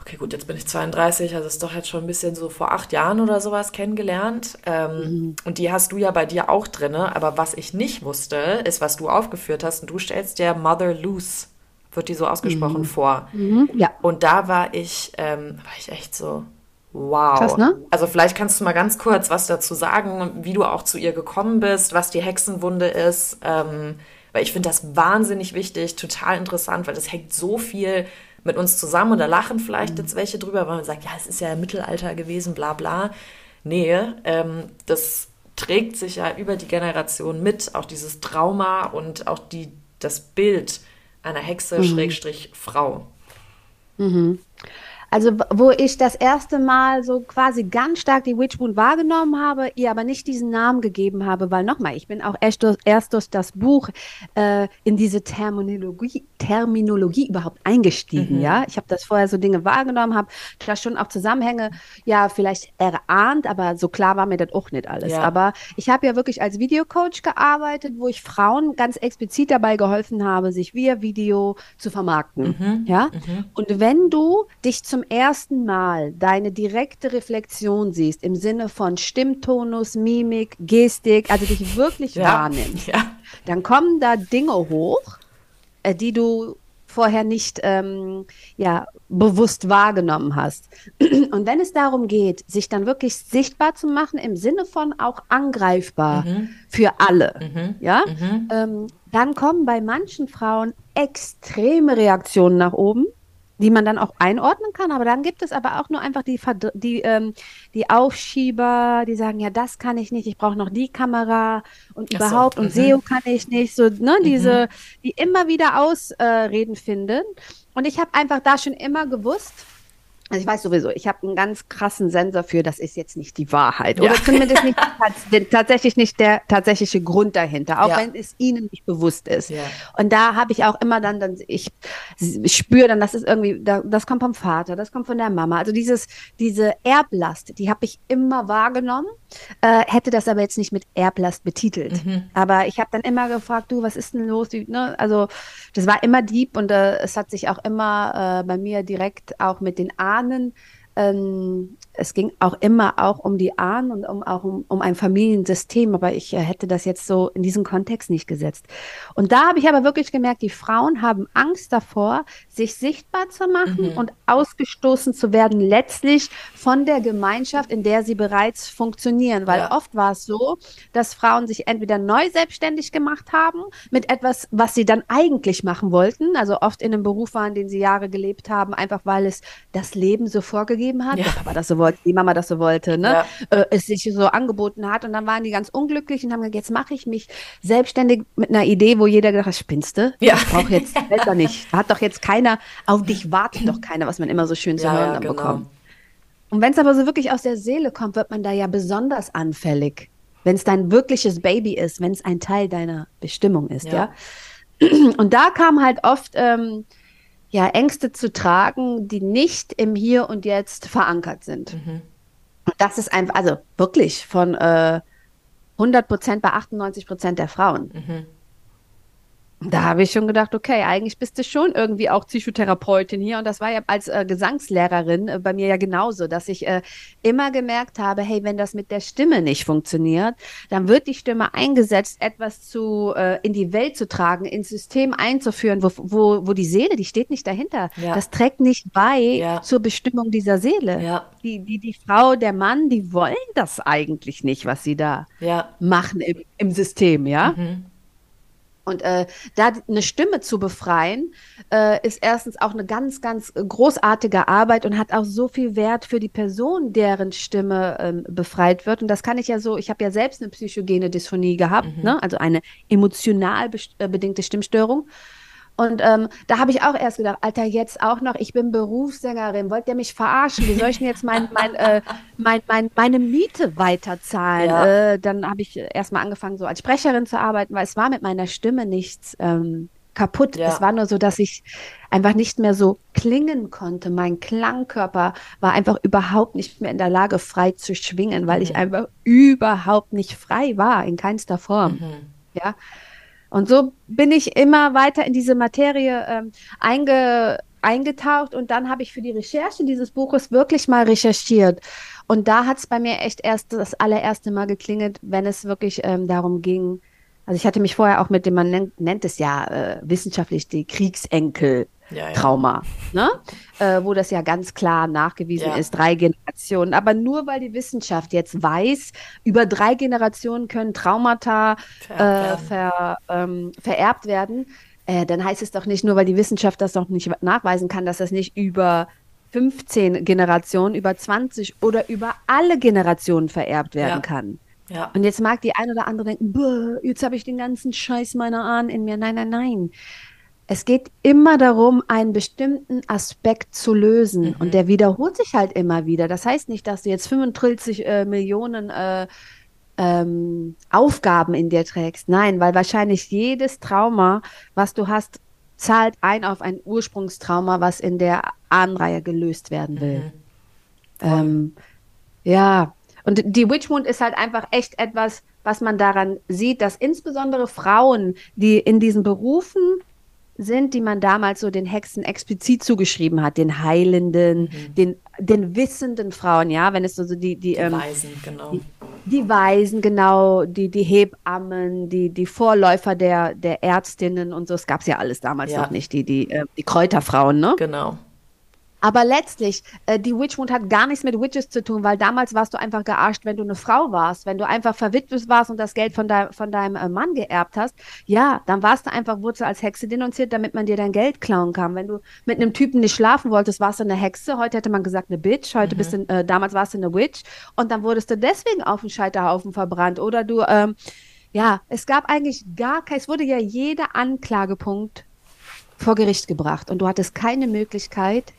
okay, gut, jetzt bin ich 32, also ist doch jetzt schon ein bisschen so vor acht Jahren oder sowas kennengelernt. Ähm, mhm. Und die hast du ja bei dir auch drin. Aber was ich nicht wusste, ist, was du aufgeführt hast. Und du stellst der Mother Loose, wird die so ausgesprochen, mhm. vor. Mhm. Ja. Und da war ich, ähm, war ich echt so, Wow. Krass, ne? Also vielleicht kannst du mal ganz kurz was dazu sagen, wie du auch zu ihr gekommen bist, was die Hexenwunde ist. Ähm, weil ich finde das wahnsinnig wichtig, total interessant, weil das hängt so viel mit uns zusammen und da lachen vielleicht mhm. jetzt welche drüber, weil man sagt, ja, es ist ja im Mittelalter gewesen, bla bla. Nähe. Ähm, das trägt sich ja über die Generation mit, auch dieses Trauma und auch die, das Bild einer Hexe, mhm. Schrägstrich, Frau. Mhm. Also wo ich das erste Mal so quasi ganz stark die Witchmoon wahrgenommen habe, ihr aber nicht diesen Namen gegeben habe, weil nochmal, ich bin auch erst durch, erst durch das Buch äh, in diese Terminologie, Terminologie überhaupt eingestiegen, mhm. ja. Ich habe das vorher so Dinge wahrgenommen, habe da schon auch Zusammenhänge, ja, vielleicht erahnt, aber so klar war mir das auch nicht alles. Ja. Aber ich habe ja wirklich als Videocoach gearbeitet, wo ich Frauen ganz explizit dabei geholfen habe, sich via Video zu vermarkten, mhm. ja. Mhm. Und wenn du dich zum ersten Mal deine direkte Reflexion siehst, im Sinne von Stimmtonus, Mimik, Gestik, also dich wirklich ja, wahrnimmst, ja. dann kommen da Dinge hoch, äh, die du vorher nicht ähm, ja, bewusst wahrgenommen hast. Und wenn es darum geht, sich dann wirklich sichtbar zu machen, im Sinne von auch angreifbar mhm. für alle, mhm. ja, mhm. Ähm, dann kommen bei manchen Frauen extreme Reaktionen nach oben die man dann auch einordnen kann. Aber dann gibt es aber auch nur einfach die, die, ähm, die Aufschieber, die sagen, ja, das kann ich nicht, ich brauche noch die Kamera und überhaupt so, und mhm. SEO kann ich nicht. So, ne, mhm. diese, die immer wieder Ausreden äh, finden. Und ich habe einfach da schon immer gewusst, also ich weiß sowieso, ich habe einen ganz krassen Sensor für, das ist jetzt nicht die Wahrheit. Oder ja. zumindest nicht tatsächlich nicht der tatsächliche Grund dahinter, auch ja. wenn es ihnen nicht bewusst ist. Ja. Und da habe ich auch immer dann, dann ich, ich spüre dann, das ist irgendwie, das kommt vom Vater, das kommt von der Mama. Also dieses, diese Erblast, die habe ich immer wahrgenommen, äh, hätte das aber jetzt nicht mit Erblast betitelt. Mhm. Aber ich habe dann immer gefragt, du, was ist denn los? Ne? Also das war immer deep und äh, es hat sich auch immer äh, bei mir direkt auch mit den Armen Ahnen ähm, es ging auch immer auch um die Ahnen und um, auch um, um ein Familiensystem, aber ich äh, hätte das jetzt so in diesen Kontext nicht gesetzt. Und da habe ich aber wirklich gemerkt, die Frauen haben Angst davor, sich sichtbar zu machen mhm. und ausgestoßen zu werden, letztlich von der Gemeinschaft, in der sie bereits funktionieren. Weil ja. oft war es so, dass Frauen sich entweder neu selbstständig gemacht haben mit etwas, was sie dann eigentlich machen wollten, also oft in einem Beruf waren, den sie Jahre gelebt haben, einfach weil es das Leben so vorgegeben hat, ja. der Papa das so wollte, die Mama das so wollte, ne? Ja. Äh, es sich so angeboten hat und dann waren die ganz unglücklich und haben gesagt, jetzt mache ich mich selbstständig mit einer Idee, wo jeder gedacht hat, spinnst du? Ja. Ich brauche jetzt besser nicht. Da hat doch jetzt keiner, auf dich wartet doch keiner, was man immer so schön zu hören genau. bekommt. Und wenn es aber so wirklich aus der Seele kommt, wird man da ja besonders anfällig. Wenn es dein wirkliches Baby ist, wenn es ein Teil deiner Bestimmung ist, ja. ja? Und da kam halt oft ähm, ja, Ängste zu tragen, die nicht im Hier und Jetzt verankert sind. Mhm. Und das ist einfach, also wirklich von äh, 100 Prozent bei 98 Prozent der Frauen. Mhm. Da habe ich schon gedacht, okay, eigentlich bist du schon irgendwie auch Psychotherapeutin hier. Und das war ja als äh, Gesangslehrerin äh, bei mir ja genauso, dass ich äh, immer gemerkt habe, hey, wenn das mit der Stimme nicht funktioniert, dann wird die Stimme eingesetzt, etwas zu äh, in die Welt zu tragen, ins System einzuführen, wo, wo, wo die Seele, die steht nicht dahinter. Ja. Das trägt nicht bei ja. zur Bestimmung dieser Seele. Ja. Die, die, die Frau, der Mann, die wollen das eigentlich nicht, was sie da machen im, im System, ja. Mhm. Und äh, da eine Stimme zu befreien, äh, ist erstens auch eine ganz, ganz großartige Arbeit und hat auch so viel Wert für die Person, deren Stimme ähm, befreit wird. Und das kann ich ja so, ich habe ja selbst eine psychogene Dysphonie gehabt, mhm. ne? also eine emotional äh, bedingte Stimmstörung. Und ähm, da habe ich auch erst gedacht, Alter, jetzt auch noch, ich bin Berufssängerin, wollt ihr mich verarschen? Wie soll ich denn jetzt mein, mein, äh, mein, mein, meine Miete weiterzahlen? Ja. Äh, dann habe ich erstmal angefangen, so als Sprecherin zu arbeiten, weil es war mit meiner Stimme nichts ähm, kaputt. Ja. Es war nur so, dass ich einfach nicht mehr so klingen konnte. Mein Klangkörper war einfach überhaupt nicht mehr in der Lage, frei zu schwingen, weil mhm. ich einfach überhaupt nicht frei war, in keinster Form. Mhm. Ja. Und so bin ich immer weiter in diese Materie ähm, einge, eingetaucht und dann habe ich für die Recherche dieses Buches wirklich mal recherchiert. Und da hat es bei mir echt erst das allererste Mal geklingelt, wenn es wirklich ähm, darum ging. Also ich hatte mich vorher auch mit dem, man nennt, nennt es ja äh, wissenschaftlich die Kriegsenkel ja, ja. Trauma, ne? Äh, wo das ja ganz klar nachgewiesen ja. ist, drei Generationen. Aber nur weil die Wissenschaft jetzt weiß, über drei Generationen können Traumata vererbt, äh, ver, ähm, vererbt werden, äh, dann heißt es doch nicht nur, weil die Wissenschaft das noch nicht nachweisen kann, dass das nicht über 15 Generationen, über 20 oder über alle Generationen vererbt werden kann. Ja. Und jetzt mag die ein oder andere denken, "Bäh, jetzt habe ich den ganzen Scheiß meiner Ahnen in mir. Nein, nein, nein. Es geht immer darum, einen bestimmten Aspekt zu lösen. Und der wiederholt sich halt immer wieder. Das heißt nicht, dass du jetzt 35 äh, Millionen äh, ähm, Aufgaben in dir trägst. Nein, weil wahrscheinlich jedes Trauma, was du hast, zahlt ein auf ein Ursprungstrauma, was in der Ahnenreihe gelöst werden will. Ähm, ja, und die Witchwound ist halt einfach echt etwas, was man daran sieht, dass insbesondere Frauen, die in diesen Berufen sind, die man damals so den Hexen explizit zugeschrieben hat, den Heilenden, den, den wissenden Frauen, ja, wenn es so so die, die, ähm, Weisen, genau. die Waisen, genau, die, die Hebammen, die, die Vorläufer der, der Ärztinnen und so, es gab ja alles damals Ja. noch nicht, die, die, äh, die Kräuterfrauen, ne? Genau. Aber letztlich, äh, die Witchwound hat gar nichts mit Witches zu tun, weil damals warst du einfach gearscht, wenn du eine Frau warst. Wenn du einfach verwitwet warst und das Geld von, dein, von deinem äh, Mann geerbt hast, ja, dann warst du einfach, wurdest als Hexe denunziert, damit man dir dein Geld klauen kann. Wenn du mit einem Typen nicht schlafen wolltest, warst du eine Hexe. Heute hätte man gesagt eine Bitch. Heute bist du, äh, damals warst du eine Witch. Und dann wurdest du deswegen auf den Scheiterhaufen verbrannt. Oder du, ähm, ja, es gab eigentlich gar kein, es wurde ja jeder Anklagepunkt vor Gericht gebracht und du hattest keine Möglichkeit,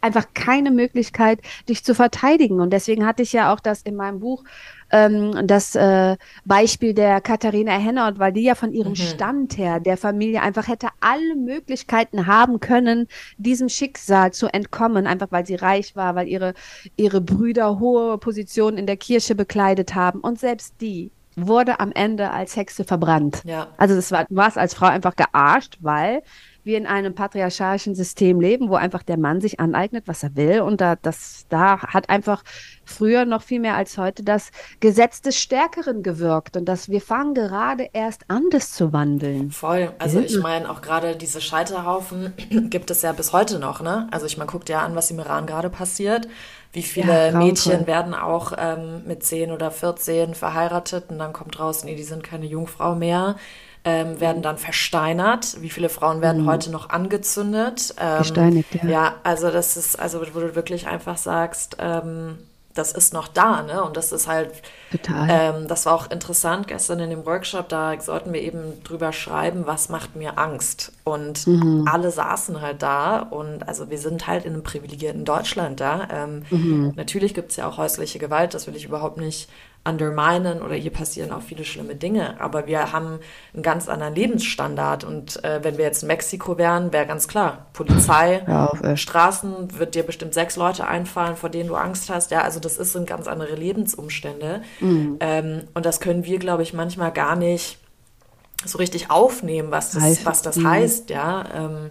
einfach keine Möglichkeit, dich zu verteidigen. Und deswegen hatte ich ja auch das in meinem Buch, ähm, das äh, Beispiel der Katharina Hennert, weil die ja von ihrem Stand her der Familie einfach hätte alle Möglichkeiten haben können, diesem Schicksal zu entkommen, einfach weil sie reich war, weil ihre, ihre Brüder hohe Positionen in der Kirche bekleidet haben. Und selbst die wurde am Ende als Hexe verbrannt. Ja. Also das war, du warst als Frau einfach gearscht, weil wir in einem patriarchalischen System leben, wo einfach der Mann sich aneignet, was er will. Und da, das, da hat einfach früher noch viel mehr als heute das Gesetz des Stärkeren gewirkt. Und dass wir fangen gerade erst an, das zu wandeln. Voll. Also ich meine, auch gerade diese Scheiterhaufen gibt es ja bis heute noch, ne? Also ich meine, guckt ja an, was im Iran gerade passiert. Wie viele Ja. Mädchen werden auch ähm, mit 10 oder 14 verheiratet und dann kommt raus, nee, die sind keine Jungfrau mehr, ähm, werden dann versteinert. Wie viele Frauen werden heute noch angezündet? Ähm, Mhm. Gesteinigt, ja. Ja, also das ist, also wo du wirklich einfach sagst, ähm, das ist noch da, ne? Und das ist halt Total. ähm, das war auch interessant gestern in dem Workshop, da sollten wir eben drüber schreiben, was macht mir Angst. Und Mhm. alle saßen halt da und also wir sind halt in einem privilegierten Deutschland da. Ähm, Mhm. Natürlich gibt es ja auch häusliche Gewalt, das will ich überhaupt nicht underminen oder hier passieren auch viele schlimme Dinge, aber wir haben einen ganz anderen Lebensstandard und äh, wenn wir jetzt in Mexiko wären, wäre ganz klar, Polizei, auf, ey. Straßen wird dir bestimmt sechs Leute einfallen, vor denen du Angst hast. Ja, also das ist sind ganz andere Lebensumstände. Mhm. Ähm, und das können wir, glaube ich, manchmal gar nicht so richtig aufnehmen, was das, Heißt, was das mhm. heißt, ja. Ähm,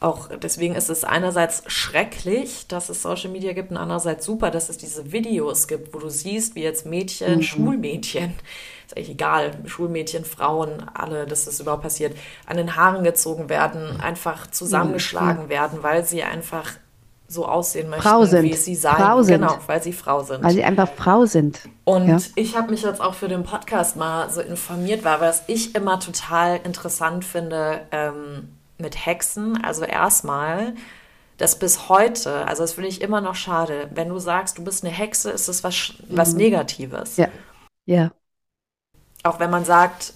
auch deswegen ist es einerseits schrecklich, dass es Social Media gibt und andererseits super, dass es diese Videos gibt, wo du siehst, wie jetzt Mädchen, Schulmädchen, ist eigentlich egal, Schulmädchen, Frauen, alle, dass das überhaupt passiert, an den Haaren gezogen werden, einfach zusammengeschlagen werden, weil sie einfach so aussehen möchten, Frau sind. wie sie sein. Frau sind. Genau, weil sie Frau sind. Weil sie einfach Frau sind. Und Ja. ich habe mich jetzt auch für den Podcast mal so informiert, weil was ich immer total interessant finde ähm, mit Hexen. Also erstmal, dass bis heute, also das finde ich immer noch schade, wenn du sagst, du bist eine Hexe, ist es was, was Negatives. Mhm. Ja. Ja. Auch wenn man sagt,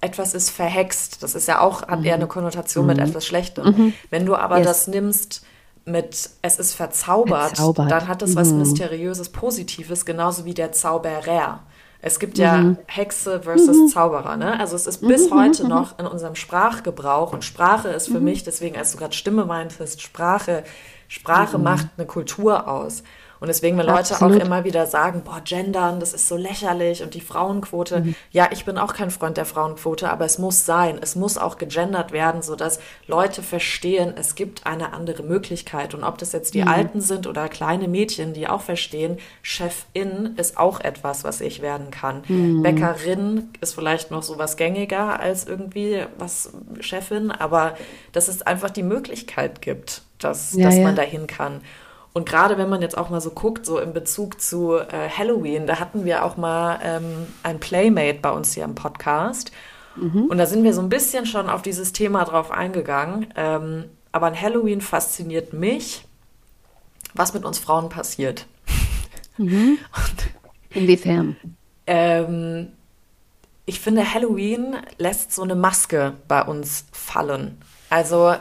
etwas ist verhext, das ist ja auch, hat eher eine Konnotation mit etwas Schlechtem. Wenn du aber Mhm. Yes. das nimmst mit es ist verzaubert, Verzaubert. dann hat das was Mhm. Mysteriöses, Positives, genauso wie der Zauberer. Es gibt ja Mhm. Hexe versus Zauberer, ne? Also es ist bis heute noch in unserem Sprachgebrauch und Sprache ist für mich, deswegen, als du gerade Stimme meintest, Sprache, Sprache macht eine Kultur aus. Und deswegen, wenn Leute Absolut. auch immer wieder sagen, boah, gendern, das ist so lächerlich und die Frauenquote. Mhm. Ja, ich bin auch kein Freund der Frauenquote, aber es muss sein. Es muss auch gegendert werden, sodass Leute verstehen, es gibt eine andere Möglichkeit. Und ob das jetzt Mhm. die Alten sind oder kleine Mädchen, die auch verstehen, Chefin ist auch etwas, was ich werden kann. Mhm. Bäckerin ist vielleicht noch so was gängiger als irgendwie was Chefin, aber dass es einfach die Möglichkeit gibt, dass, Ja, dass ja. man dahin kann. Und gerade wenn man jetzt auch mal so guckt, so in Bezug zu äh, Halloween, da hatten wir auch mal ähm, ein Playmate bei uns hier im Podcast. Und da sind wir so ein bisschen schon auf dieses Thema drauf eingegangen. Ähm, aber an Halloween fasziniert mich, was mit uns Frauen passiert. Mhm. Inwiefern? Ähm, ich finde, Halloween lässt so eine Maske bei uns fallen. Also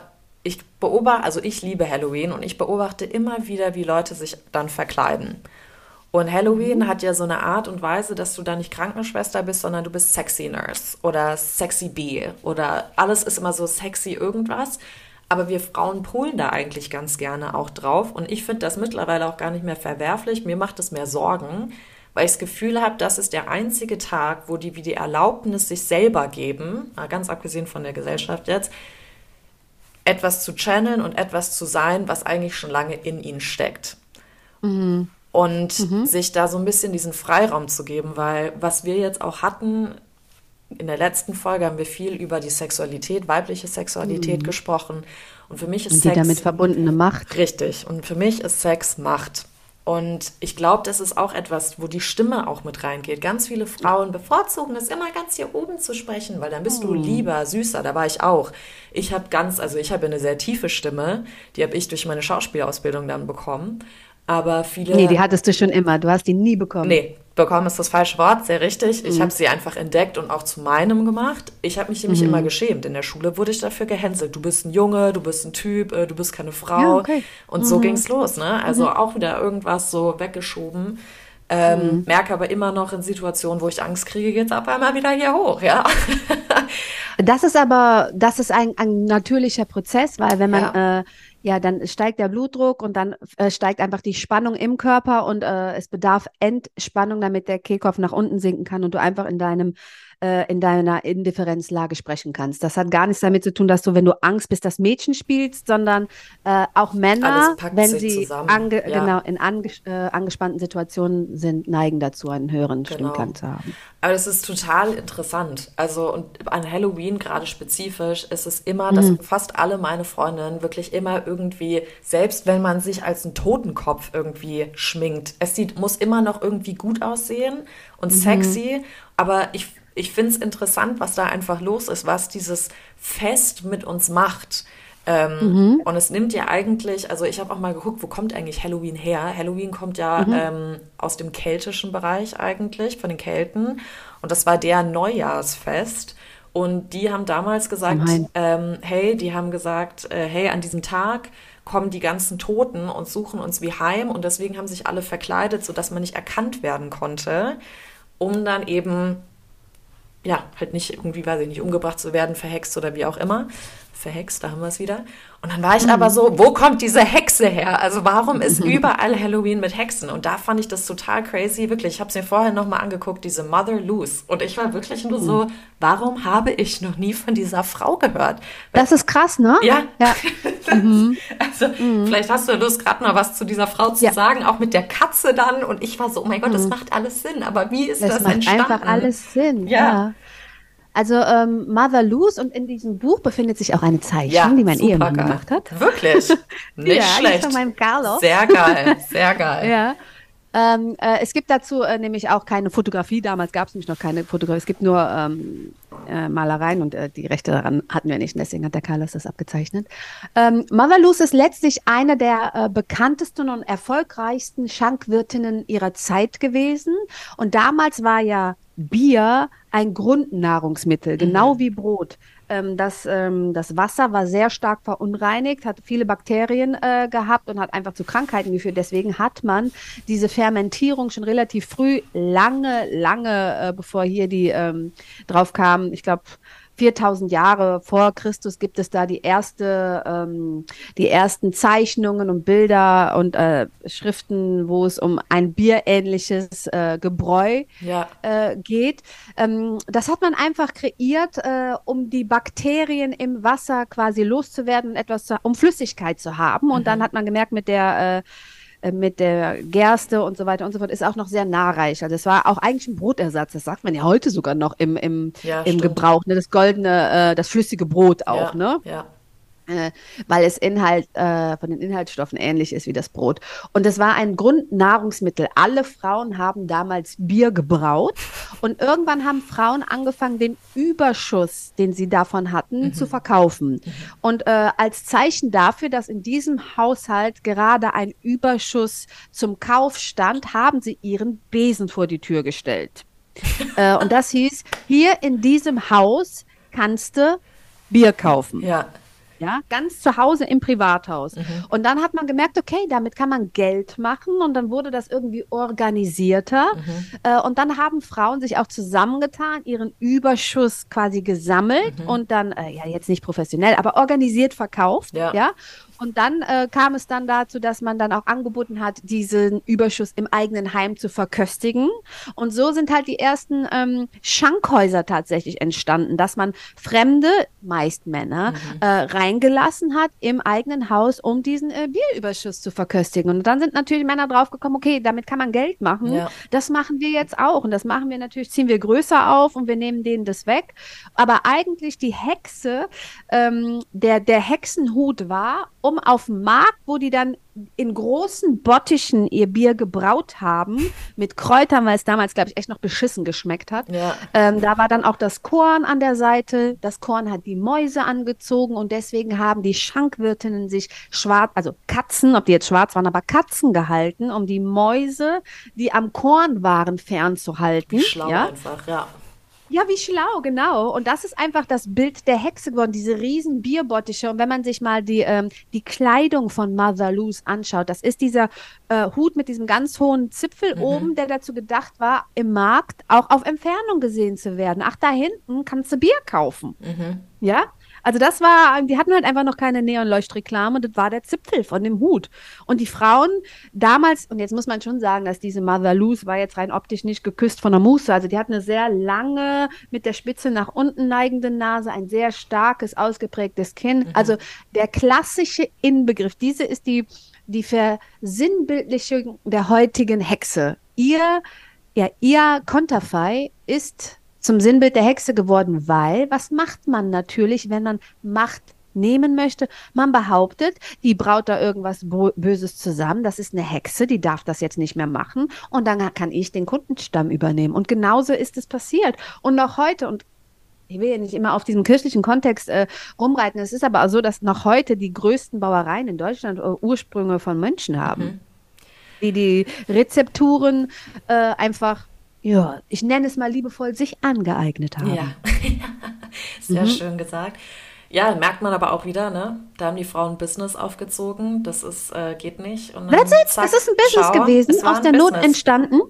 ich beobachte, also ich liebe Halloween und ich beobachte immer wieder, wie Leute sich dann verkleiden. Und Halloween mhm. hat ja so eine Art und Weise, dass du da nicht Krankenschwester bist, sondern du bist Sexy Nurse oder Sexy Bee oder alles ist immer so sexy irgendwas. Aber wir Frauen polen da eigentlich ganz gerne auch drauf. Und ich finde das mittlerweile auch gar nicht mehr verwerflich. Mir macht es mehr Sorgen, weil ich das Gefühl habe, das ist der einzige Tag, wo die wie die Erlaubnis sich selber geben, ganz abgesehen von der Gesellschaft jetzt, etwas zu channeln und etwas zu sein, was eigentlich schon lange in ihnen steckt. Mhm. Und mhm. sich da so ein bisschen diesen Freiraum zu geben, weil was wir jetzt auch hatten, in der letzten Folge haben wir viel über die Sexualität, weibliche Sexualität mhm. gesprochen. Und für mich ist und die Sex. damit verbundene Macht. Richtig. Und für mich ist Sex Macht. Und ich glaube, das ist auch etwas, wo die Stimme auch mit reingeht. Ganz viele Frauen bevorzugen es immer ganz hier oben zu sprechen, weil dann bist du hm. lieber, süßer. Da war ich auch. Ich habe ganz, also ich habe eine sehr tiefe Stimme. Die habe ich durch meine Schauspielausbildung dann bekommen. Aber viele. Nee, die hattest du schon immer. Du hast die nie bekommen. Nee, bekommen ist das falsche Wort, sehr richtig. Ich mhm. habe sie einfach entdeckt und auch zu meinem gemacht. Ich habe mich nämlich mhm. immer geschämt. In der Schule wurde ich dafür gehänselt. Du bist ein Junge, du bist ein Typ, äh, du bist keine Frau. Ja, okay. Und mhm. so ging's los, ne? Also mhm. auch wieder irgendwas so weggeschoben. Ähm, mhm. Merke aber immer noch in Situationen, wo ich Angst kriege, geht's auf einmal wieder hier hoch, ja. das ist aber, das ist ein, ein natürlicher Prozess, weil wenn man ja. äh, ja, dann steigt der Blutdruck und dann äh, steigt einfach die Spannung im Körper und äh, es bedarf Entspannung, damit der Kehlkopf nach unten sinken kann und du einfach in deinem äh, in deiner Indifferenzlage sprechen kannst. Das hat gar nichts damit zu tun, dass du, wenn du Angst bist, das Mädchen spielst, sondern äh, auch Männer, wenn sie ange ja. genau in ange äh, angespannten Situationen sind, neigen dazu, einen höheren genau. Stimmklang zu haben. Aber das ist total interessant. Also und an Halloween gerade spezifisch ist es immer, dass mhm. fast alle meine Freundinnen wirklich immer irgendwie, selbst wenn man sich als ein Totenkopf irgendwie schminkt, es sieht, muss immer noch irgendwie gut aussehen und mhm. sexy. Aber ich ich finde es interessant, was da einfach los ist, was dieses Fest mit uns macht. Ähm, mhm. Und es nimmt ja eigentlich, also ich habe auch mal geguckt, wo kommt eigentlich Halloween her? Halloween kommt ja mhm. ähm, aus dem keltischen Bereich eigentlich, von den Kelten. Und das war der Neujahrsfest. Und die haben damals gesagt, ähm, hey, die haben gesagt, äh, hey, an diesem Tag kommen die ganzen Toten und suchen uns wie heim. Und deswegen haben sich alle verkleidet, sodass man nicht erkannt werden konnte, um dann eben ja, halt nicht irgendwie, weiß ich nicht, umgebracht zu werden, verhext oder wie auch immer. Verhext, da haben wir es wieder. Und dann war ich mhm. aber so, wo kommt diese Hexe her? Also warum ist mhm. überall Halloween mit Hexen? Und da fand ich das total crazy, wirklich. Ich habe es mir vorher nochmal angeguckt, diese Mother Loose. Und ich war wirklich nur so, mhm. warum habe ich noch nie von dieser Frau gehört? Das ist krass, ne? Ja. ja. mhm. Also mhm. vielleicht hast du Lust, gerade mal was zu dieser Frau zu ja. sagen, auch mit der Katze dann. Und ich war so, oh mein Gott, das mhm. macht alles Sinn. Aber wie ist das, das macht entstanden? einfach alles Sinn, ja. ja. Also ähm, Mother Lose und in diesem Buch befindet sich auch eine Zeichnung, ja, die mein Ehemann geil. gemacht hat. Wirklich? Nicht ja, schlecht. Von meinem Carlos. Sehr geil, sehr geil. ja. Ähm, äh, es gibt dazu äh, nämlich auch keine Fotografie. Damals gab es nämlich noch keine Fotografie. Es gibt nur ähm, äh, Malereien und äh, die Rechte daran hatten wir nicht. Deswegen hat der Carlos das abgezeichnet. Ähm, Motherloose ist letztlich eine der äh, bekanntesten und erfolgreichsten Schankwirtinnen ihrer Zeit gewesen. Und damals war ja Bier ein Grundnahrungsmittel, genau mhm. wie Brot. Ähm, das, ähm, das Wasser war sehr stark verunreinigt, hat viele Bakterien äh, gehabt und hat einfach zu Krankheiten geführt. Deswegen hat man diese Fermentierung schon relativ früh, lange, lange, äh, bevor hier die ähm, drauf kamen, ich glaube 4000 Jahre vor Christus gibt es da die erste, ähm, die ersten Zeichnungen und Bilder und äh, Schriften, wo es um ein bierähnliches äh, Gebräu ja. äh, geht. Ähm, das hat man einfach kreiert, äh, um die Bakterien im Wasser quasi loszuwerden und etwas, zu, um Flüssigkeit zu haben. Und mhm. dann hat man gemerkt, mit der äh, äh, mit der Gerste und so weiter und so fort, ist auch noch sehr nahreich. Also es war auch eigentlich ein Brotersatz. Das sagt man ja heute sogar noch im, im, ja, im Gebrauch. Ne? Das goldene, äh, das flüssige Brot auch. Ja, ne? Ja. Äh, weil es Inhalt äh, von den Inhaltsstoffen ähnlich ist wie das Brot. Und es war ein Grundnahrungsmittel. Alle Frauen haben damals Bier gebraut und irgendwann haben Frauen angefangen, den Überschuss, den sie davon hatten, mhm. zu verkaufen. Mhm. Und äh, als Zeichen dafür, dass in diesem Haushalt gerade ein Überschuss zum Kauf stand, haben sie ihren Besen vor die Tür gestellt. äh, und das hieß, hier in diesem Haus kannst du Bier kaufen. Ja ja, ganz zu Hause im Privathaus. Mhm. Und dann hat man gemerkt, okay, damit kann man Geld machen und dann wurde das irgendwie organisierter. Mhm. Äh, und dann haben Frauen sich auch zusammengetan, ihren Überschuss quasi gesammelt mhm. und dann, äh, ja, jetzt nicht professionell, aber organisiert verkauft. Ja. ja? Und dann äh, kam es dann dazu, dass man dann auch angeboten hat, diesen Überschuss im eigenen Heim zu verköstigen. Und so sind halt die ersten ähm, Schankhäuser tatsächlich entstanden, dass man Fremde, meist Männer, mhm. äh, reingelassen hat im eigenen Haus, um diesen äh, Bierüberschuss zu verköstigen. Und dann sind natürlich Männer draufgekommen, okay, damit kann man Geld machen. Ja. Das machen wir jetzt auch. Und das machen wir natürlich, ziehen wir größer auf und wir nehmen denen das weg. Aber eigentlich die Hexe, ähm, der, der Hexenhut war, um auf dem Markt, wo die dann in großen Bottichen ihr Bier gebraut haben, mit Kräutern, weil es damals, glaube ich, echt noch beschissen geschmeckt hat. Ja. Ähm, da war dann auch das Korn an der Seite. Das Korn hat die Mäuse angezogen und deswegen haben die Schankwirtinnen sich schwarz, also Katzen, ob die jetzt schwarz waren, aber Katzen gehalten, um die Mäuse, die am Korn waren, fernzuhalten. Schlau ja? einfach, ja. Ja, wie schlau, genau. Und das ist einfach das Bild der Hexe geworden, diese riesen Bierbottische. Und wenn man sich mal die, ähm, die Kleidung von Mother Loose anschaut, das ist dieser äh, Hut mit diesem ganz hohen Zipfel mhm. oben, der dazu gedacht war, im Markt auch auf Entfernung gesehen zu werden. Ach, da hinten kannst du Bier kaufen. Mhm. Ja, also das war, die hatten halt einfach noch keine Neonleuchtreklame, das war der Zipfel von dem Hut. Und die Frauen damals, und jetzt muss man schon sagen, dass diese Mother Loose war jetzt rein optisch nicht geküsst von der Muße, also die hat eine sehr lange, mit der Spitze nach unten neigende Nase, ein sehr starkes, ausgeprägtes Kinn. Mhm. Also der klassische Inbegriff, diese ist die, die Versinnbildlichung der heutigen Hexe. Ihr, ja, ihr Konterfei ist zum Sinnbild der Hexe geworden, weil was macht man natürlich, wenn man Macht nehmen möchte? Man behauptet, die braut da irgendwas Böses zusammen, das ist eine Hexe, die darf das jetzt nicht mehr machen und dann kann ich den Kundenstamm übernehmen. Und genauso ist es passiert. Und noch heute, und ich will ja nicht immer auf diesem kirchlichen Kontext äh, rumreiten. Es ist aber auch so, dass noch heute die größten Bauereien in Deutschland äh, Ursprünge von Mönchen haben, mhm. die die Rezepturen äh, einfach ja, ich nenne es mal liebevoll, sich angeeignet haben. Ja, sehr mhm. schön gesagt. Ja, merkt man aber auch wieder, ne? Da haben die Frauen Business aufgezogen. Das ist, äh, geht nicht. Und dann, zack, das ist ein Business schau, gewesen, aus der Business. Not entstanden.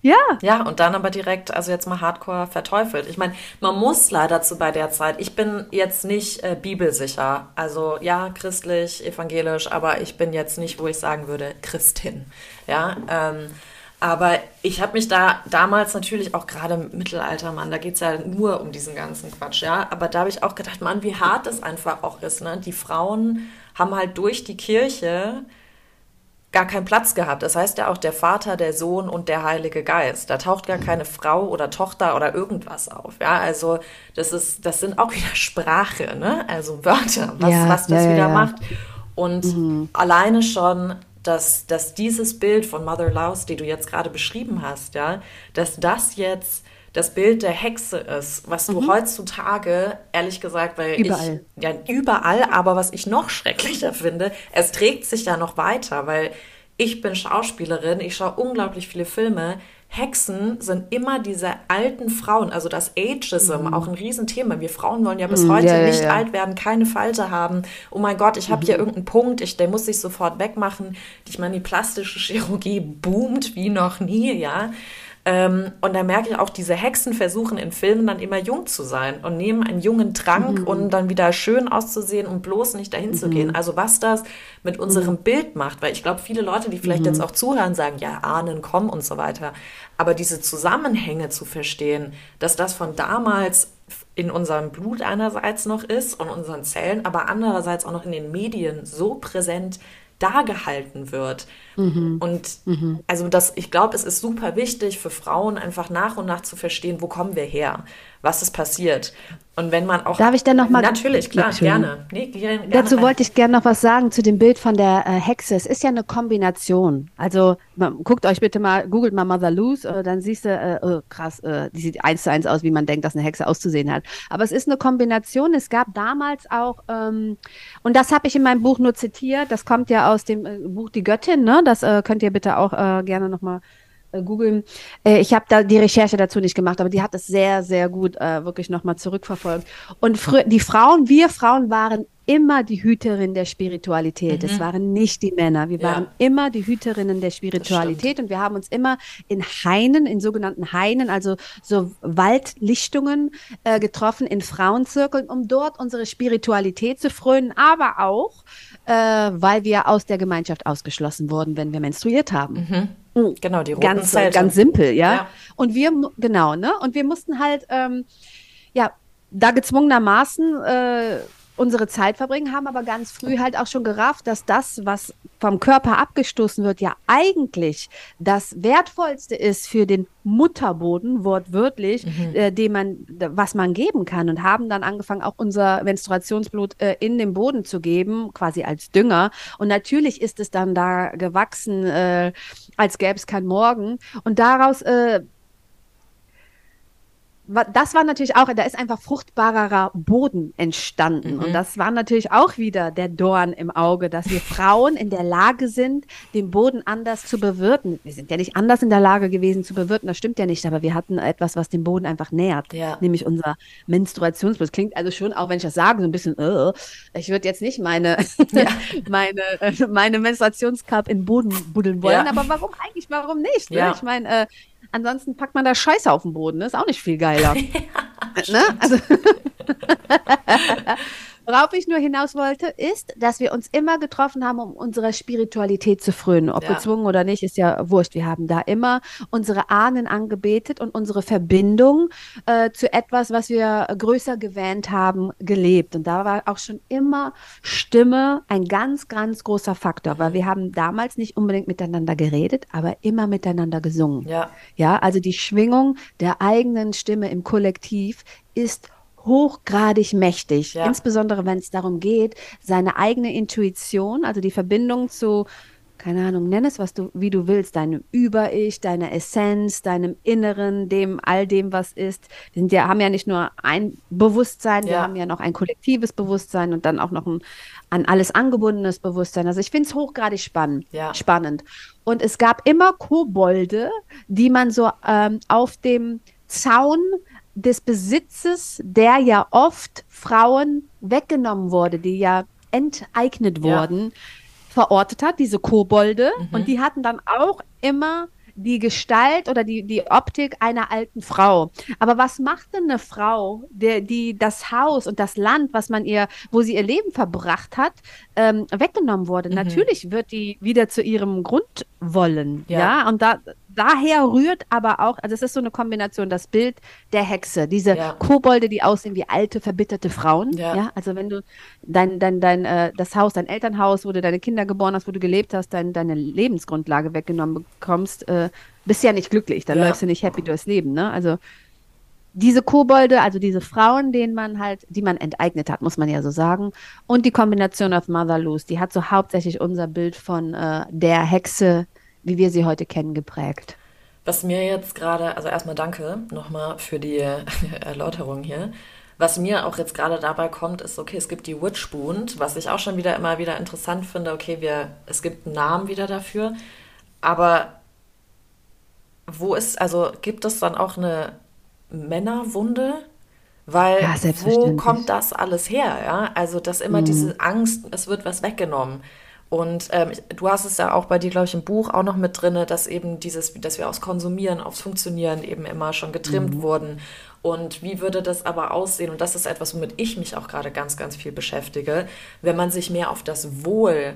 Ja. Ja, und dann aber direkt, also jetzt mal hardcore verteufelt. Ich meine, man muss leider zu bei der Zeit, ich bin jetzt nicht äh, bibelsicher. Also ja, christlich, evangelisch, aber ich bin jetzt nicht, wo ich sagen würde, Christin. Ja, ähm, aber ich habe mich da damals natürlich auch gerade im Mittelalter, Mann, da geht es ja nur um diesen ganzen Quatsch, ja. Aber da habe ich auch gedacht, Mann, wie hart das einfach auch ist, ne? Die Frauen haben halt durch die Kirche gar keinen Platz gehabt. Das heißt ja auch der Vater, der Sohn und der Heilige Geist. Da taucht gar keine Frau oder Tochter oder irgendwas auf. Ja, also das ist, das sind auch wieder Sprache, ne? Also Wörter, was, ja, was das ja, wieder ja. macht. Und mhm. alleine schon dass, dass dieses Bild von Mother Laus, die du jetzt gerade beschrieben hast, ja, dass das jetzt das Bild der Hexe ist, was du mhm. heutzutage, ehrlich gesagt, weil überall. ich, ja, überall, aber was ich noch schrecklicher finde, es trägt sich da noch weiter, weil ich bin Schauspielerin, ich schaue unglaublich viele Filme, Hexen sind immer diese alten Frauen, also das Ageism, mhm. auch ein Riesenthema. Wir Frauen wollen ja bis mhm, heute ja, nicht ja. alt werden, keine Falte haben. Oh mein Gott, ich habe mhm. hier irgendeinen Punkt, ich, der muss sich sofort wegmachen. Ich meine, die plastische Chirurgie boomt wie noch nie, ja. Ähm, und da merke ich auch, diese Hexen versuchen in Filmen dann immer jung zu sein und nehmen einen jungen Trank mhm. und dann wieder schön auszusehen und bloß nicht dahin mhm. zu gehen. Also was das mit unserem mhm. Bild macht, weil ich glaube, viele Leute, die vielleicht jetzt mhm. auch zuhören, sagen, ja, Ahnen kommen und so weiter. Aber diese Zusammenhänge zu verstehen, dass das von damals in unserem Blut einerseits noch ist und unseren Zellen, aber andererseits auch noch in den Medien so präsent dargehalten wird. Mhm. Und mhm. also das, ich glaube, es ist super wichtig für Frauen einfach nach und nach zu verstehen, wo kommen wir her. Was ist passiert. Und wenn man auch. Darf ich denn noch mal. Natürlich, klar, gerne. Nee, gerne. Dazu wollte ich gerne noch was sagen zu dem Bild von der äh, Hexe. Es ist ja eine Kombination. Also, man, guckt euch bitte mal, googelt mal Mother Loose, äh, dann siehst du, äh, oh, krass, äh, die sieht eins zu eins aus, wie man denkt, dass eine Hexe auszusehen hat. Aber es ist eine Kombination. Es gab damals auch, ähm, und das habe ich in meinem Buch nur zitiert, das kommt ja aus dem äh, Buch Die Göttin, ne? Das äh, könnt ihr bitte auch gerne nochmal googeln. Äh, ich habe da die Recherche dazu nicht gemacht, aber die hat es sehr, sehr gut äh, wirklich nochmal zurückverfolgt. Und die Frauen, wir Frauen waren immer die Hüterin der Spiritualität. Mhm. Es waren nicht die Männer. Wir waren ja. immer die Hüterinnen der Spiritualität und wir haben uns immer in Hainen, in sogenannten Hainen, also so Waldlichtungen äh, getroffen, in Frauenzirkeln, um dort unsere Spiritualität zu frönen, aber auch, äh, weil wir aus der Gemeinschaft ausgeschlossen wurden, wenn wir menstruiert haben. Mhm. Hm. Genau, die roten ganz, Zelte. ganz simpel, ja? ja. Und wir, genau, ne? Und wir mussten halt, ähm, ja, da gezwungenermaßen äh, unsere Zeit verbringen, haben aber ganz früh halt auch schon gerafft, dass das, was vom Körper abgestoßen wird, ja eigentlich das Wertvollste ist für den Mutterboden, wortwörtlich, mhm. äh, dem man, was man geben kann und haben dann angefangen, auch unser Menstruationsblut äh, in den Boden zu geben, quasi als Dünger. Und natürlich ist es dann da gewachsen, äh, als gäbe es kein Morgen. Und daraus äh, das war natürlich auch, da ist einfach fruchtbarerer Boden entstanden. Mhm. Und das war natürlich auch wieder der Dorn im Auge, dass wir Frauen in der Lage sind, den Boden anders zu bewirten. Wir sind ja nicht anders in der Lage gewesen zu bewirten, das stimmt ja nicht, aber wir hatten etwas, was den Boden einfach nährt, ja. nämlich unser Menstruationsblut. Klingt also schon, auch wenn ich das sage, so ein bisschen, uh, ich würde jetzt nicht meine, ja. meine, äh, meine Menstruationscup in den Boden buddeln wollen, ja. aber warum eigentlich, warum nicht? Ne? Ich meine, äh, Ansonsten packt man da Scheiße auf den Boden. Das ist auch nicht viel geiler. ja, ne? Also Worauf ich nur hinaus wollte, ist, dass wir uns immer getroffen haben, um unserer Spiritualität zu frönen. Ob ja. gezwungen oder nicht, ist ja wurscht. Wir haben da immer unsere Ahnen angebetet und unsere Verbindung äh, zu etwas, was wir größer gewähnt haben, gelebt. Und da war auch schon immer Stimme ein ganz, ganz großer Faktor, weil wir haben damals nicht unbedingt miteinander geredet, aber immer miteinander gesungen. Ja. Ja, also die Schwingung der eigenen Stimme im Kollektiv ist hochgradig mächtig, ja. insbesondere wenn es darum geht, seine eigene Intuition, also die Verbindung zu keine Ahnung, nenn es, was du, wie du willst, deinem Über-Ich, deiner Essenz, deinem Inneren, dem, all dem, was ist. Wir sind ja, haben ja nicht nur ein Bewusstsein, ja. wir haben ja noch ein kollektives Bewusstsein und dann auch noch ein an alles angebundenes Bewusstsein. Also ich finde es hochgradig spannend, ja. spannend. Und es gab immer Kobolde, die man so ähm, auf dem Zaun des Besitzes, der ja oft Frauen weggenommen wurde, die ja enteignet wurden, ja. verortet hat, diese Kobolde. Mhm. Und die hatten dann auch immer die Gestalt oder die, die Optik einer alten Frau. Aber was macht denn eine Frau, der, die das Haus und das Land, was man ihr, wo sie ihr Leben verbracht hat, ähm, weggenommen wurde? Mhm. Natürlich wird die wieder zu ihrem Grund wollen. Ja, ja? und da, daher rührt aber auch, also es ist so eine Kombination, das Bild der Hexe, diese ja. Kobolde, die aussehen wie alte, verbitterte Frauen. Ja. ja? Also wenn du dein, dein, dein, äh, das Haus, dein Elternhaus, wo du deine Kinder geboren hast, wo du gelebt hast, dein, deine Lebensgrundlage weggenommen bekommst, äh, bist ja nicht glücklich, dann ja. läufst du nicht happy durchs Leben, ne? Also diese Kobolde, also diese Frauen, denen man halt, die man enteignet hat, muss man ja so sagen. Und die Kombination of Mother Loose, die hat so hauptsächlich unser Bild von äh, der Hexe wie wir sie heute kennen, geprägt. Was mir jetzt gerade, also erstmal danke nochmal für die Erläuterung hier. Was mir auch jetzt gerade dabei kommt, ist, okay, es gibt die Witchbund, was ich auch schon wieder immer wieder interessant finde. Okay, wir, es gibt einen Namen wieder dafür. Aber wo ist, also gibt es dann auch eine Männerwunde? Weil ja, wo kommt das alles her? Ja, also dass immer mhm. diese Angst, es wird was weggenommen. Und ähm, du hast es ja auch bei dir, glaube ich, im Buch auch noch mit drin, dass eben dieses, dass wir aufs Konsumieren, aufs Funktionieren eben immer schon getrimmt mhm. wurden. Und wie würde das aber aussehen? Und das ist etwas, womit ich mich auch gerade ganz, ganz viel beschäftige, wenn man sich mehr auf das Wohl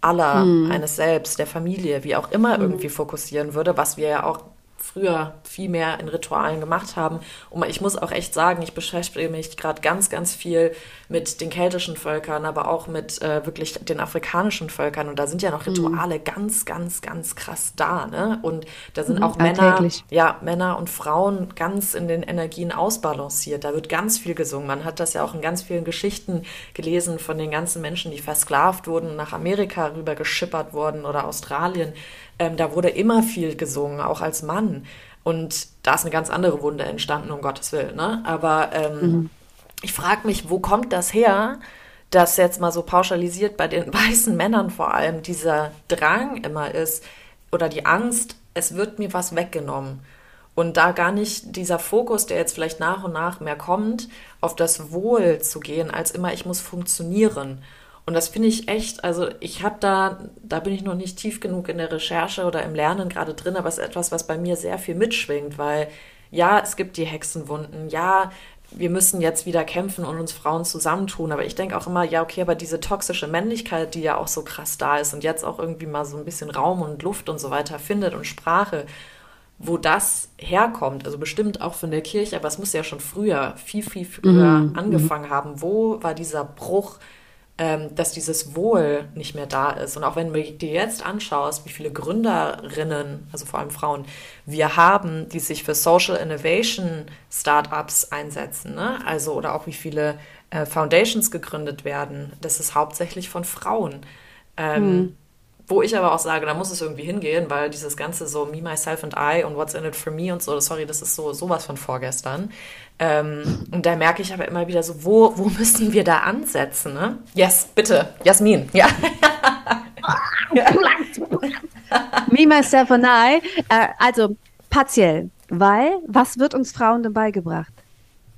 aller, mhm. eines selbst, der Familie, wie auch immer, mhm. irgendwie fokussieren würde, was wir ja auch früher viel mehr in Ritualen gemacht haben. Und ich muss auch echt sagen, ich beschäftige mich gerade ganz, ganz viel mit den keltischen Völkern, aber auch mit äh, wirklich den afrikanischen Völkern. Und da sind ja noch mhm. Rituale mhm. ganz, ganz, ganz krass da. Ne? Und da sind mhm, auch Männer, ja, Männer und Frauen ganz in den Energien ausbalanciert. Da wird ganz viel gesungen. Man hat das ja auch in ganz vielen Geschichten gelesen von den ganzen Menschen, die versklavt wurden, nach Amerika rüber geschippert wurden oder Australien. Ähm, da wurde immer viel gesungen, auch als Mann. Und da ist eine ganz andere Wunde entstanden, um Gottes Willen. Ne? Aber ähm, mhm. ich frage mich, wo kommt das her, dass jetzt mal so pauschalisiert bei den weißen Männern vor allem dieser Drang immer ist oder die Angst, es wird mir was weggenommen. Und da gar nicht dieser Fokus, der jetzt vielleicht nach und nach mehr kommt, auf das Wohl zu gehen, als immer, ich muss funktionieren. Und das finde ich echt, also ich habe da, da bin ich noch nicht tief genug in der Recherche oder im Lernen gerade drin, aber es ist etwas, was bei mir sehr viel mitschwingt, weil ja, es gibt die Hexenwunden, ja, wir müssen jetzt wieder kämpfen und uns Frauen zusammentun. Aber ich denke auch immer, ja, okay, aber diese toxische Männlichkeit, die ja auch so krass da ist und jetzt auch irgendwie mal so ein bisschen Raum und Luft und so weiter findet und Sprache, wo das herkommt, also bestimmt auch von der Kirche, aber es muss ja schon früher, viel, viel früher mhm. angefangen haben. Wo war dieser Bruch? Ähm, dass dieses Wohl nicht mehr da ist. Und auch wenn du dir jetzt anschaust, wie viele Gründerinnen, also vor allem Frauen, wir haben, die sich für Social Innovation Startups einsetzen, ne? also oder auch wie viele äh, Foundations gegründet werden, das ist hauptsächlich von Frauen. Ähm, hm. Wo ich aber auch sage, da muss es irgendwie hingehen, weil dieses ganze so Me, Myself and I und What's in it for me und so, sorry, das ist so sowas von vorgestern. Ähm, und da merke ich aber immer wieder so, wo, wo müssen wir da ansetzen? Ne? Yes, bitte, Jasmin, ja. Me, Myself and I, äh, also partiell, weil was wird uns Frauen denn beigebracht?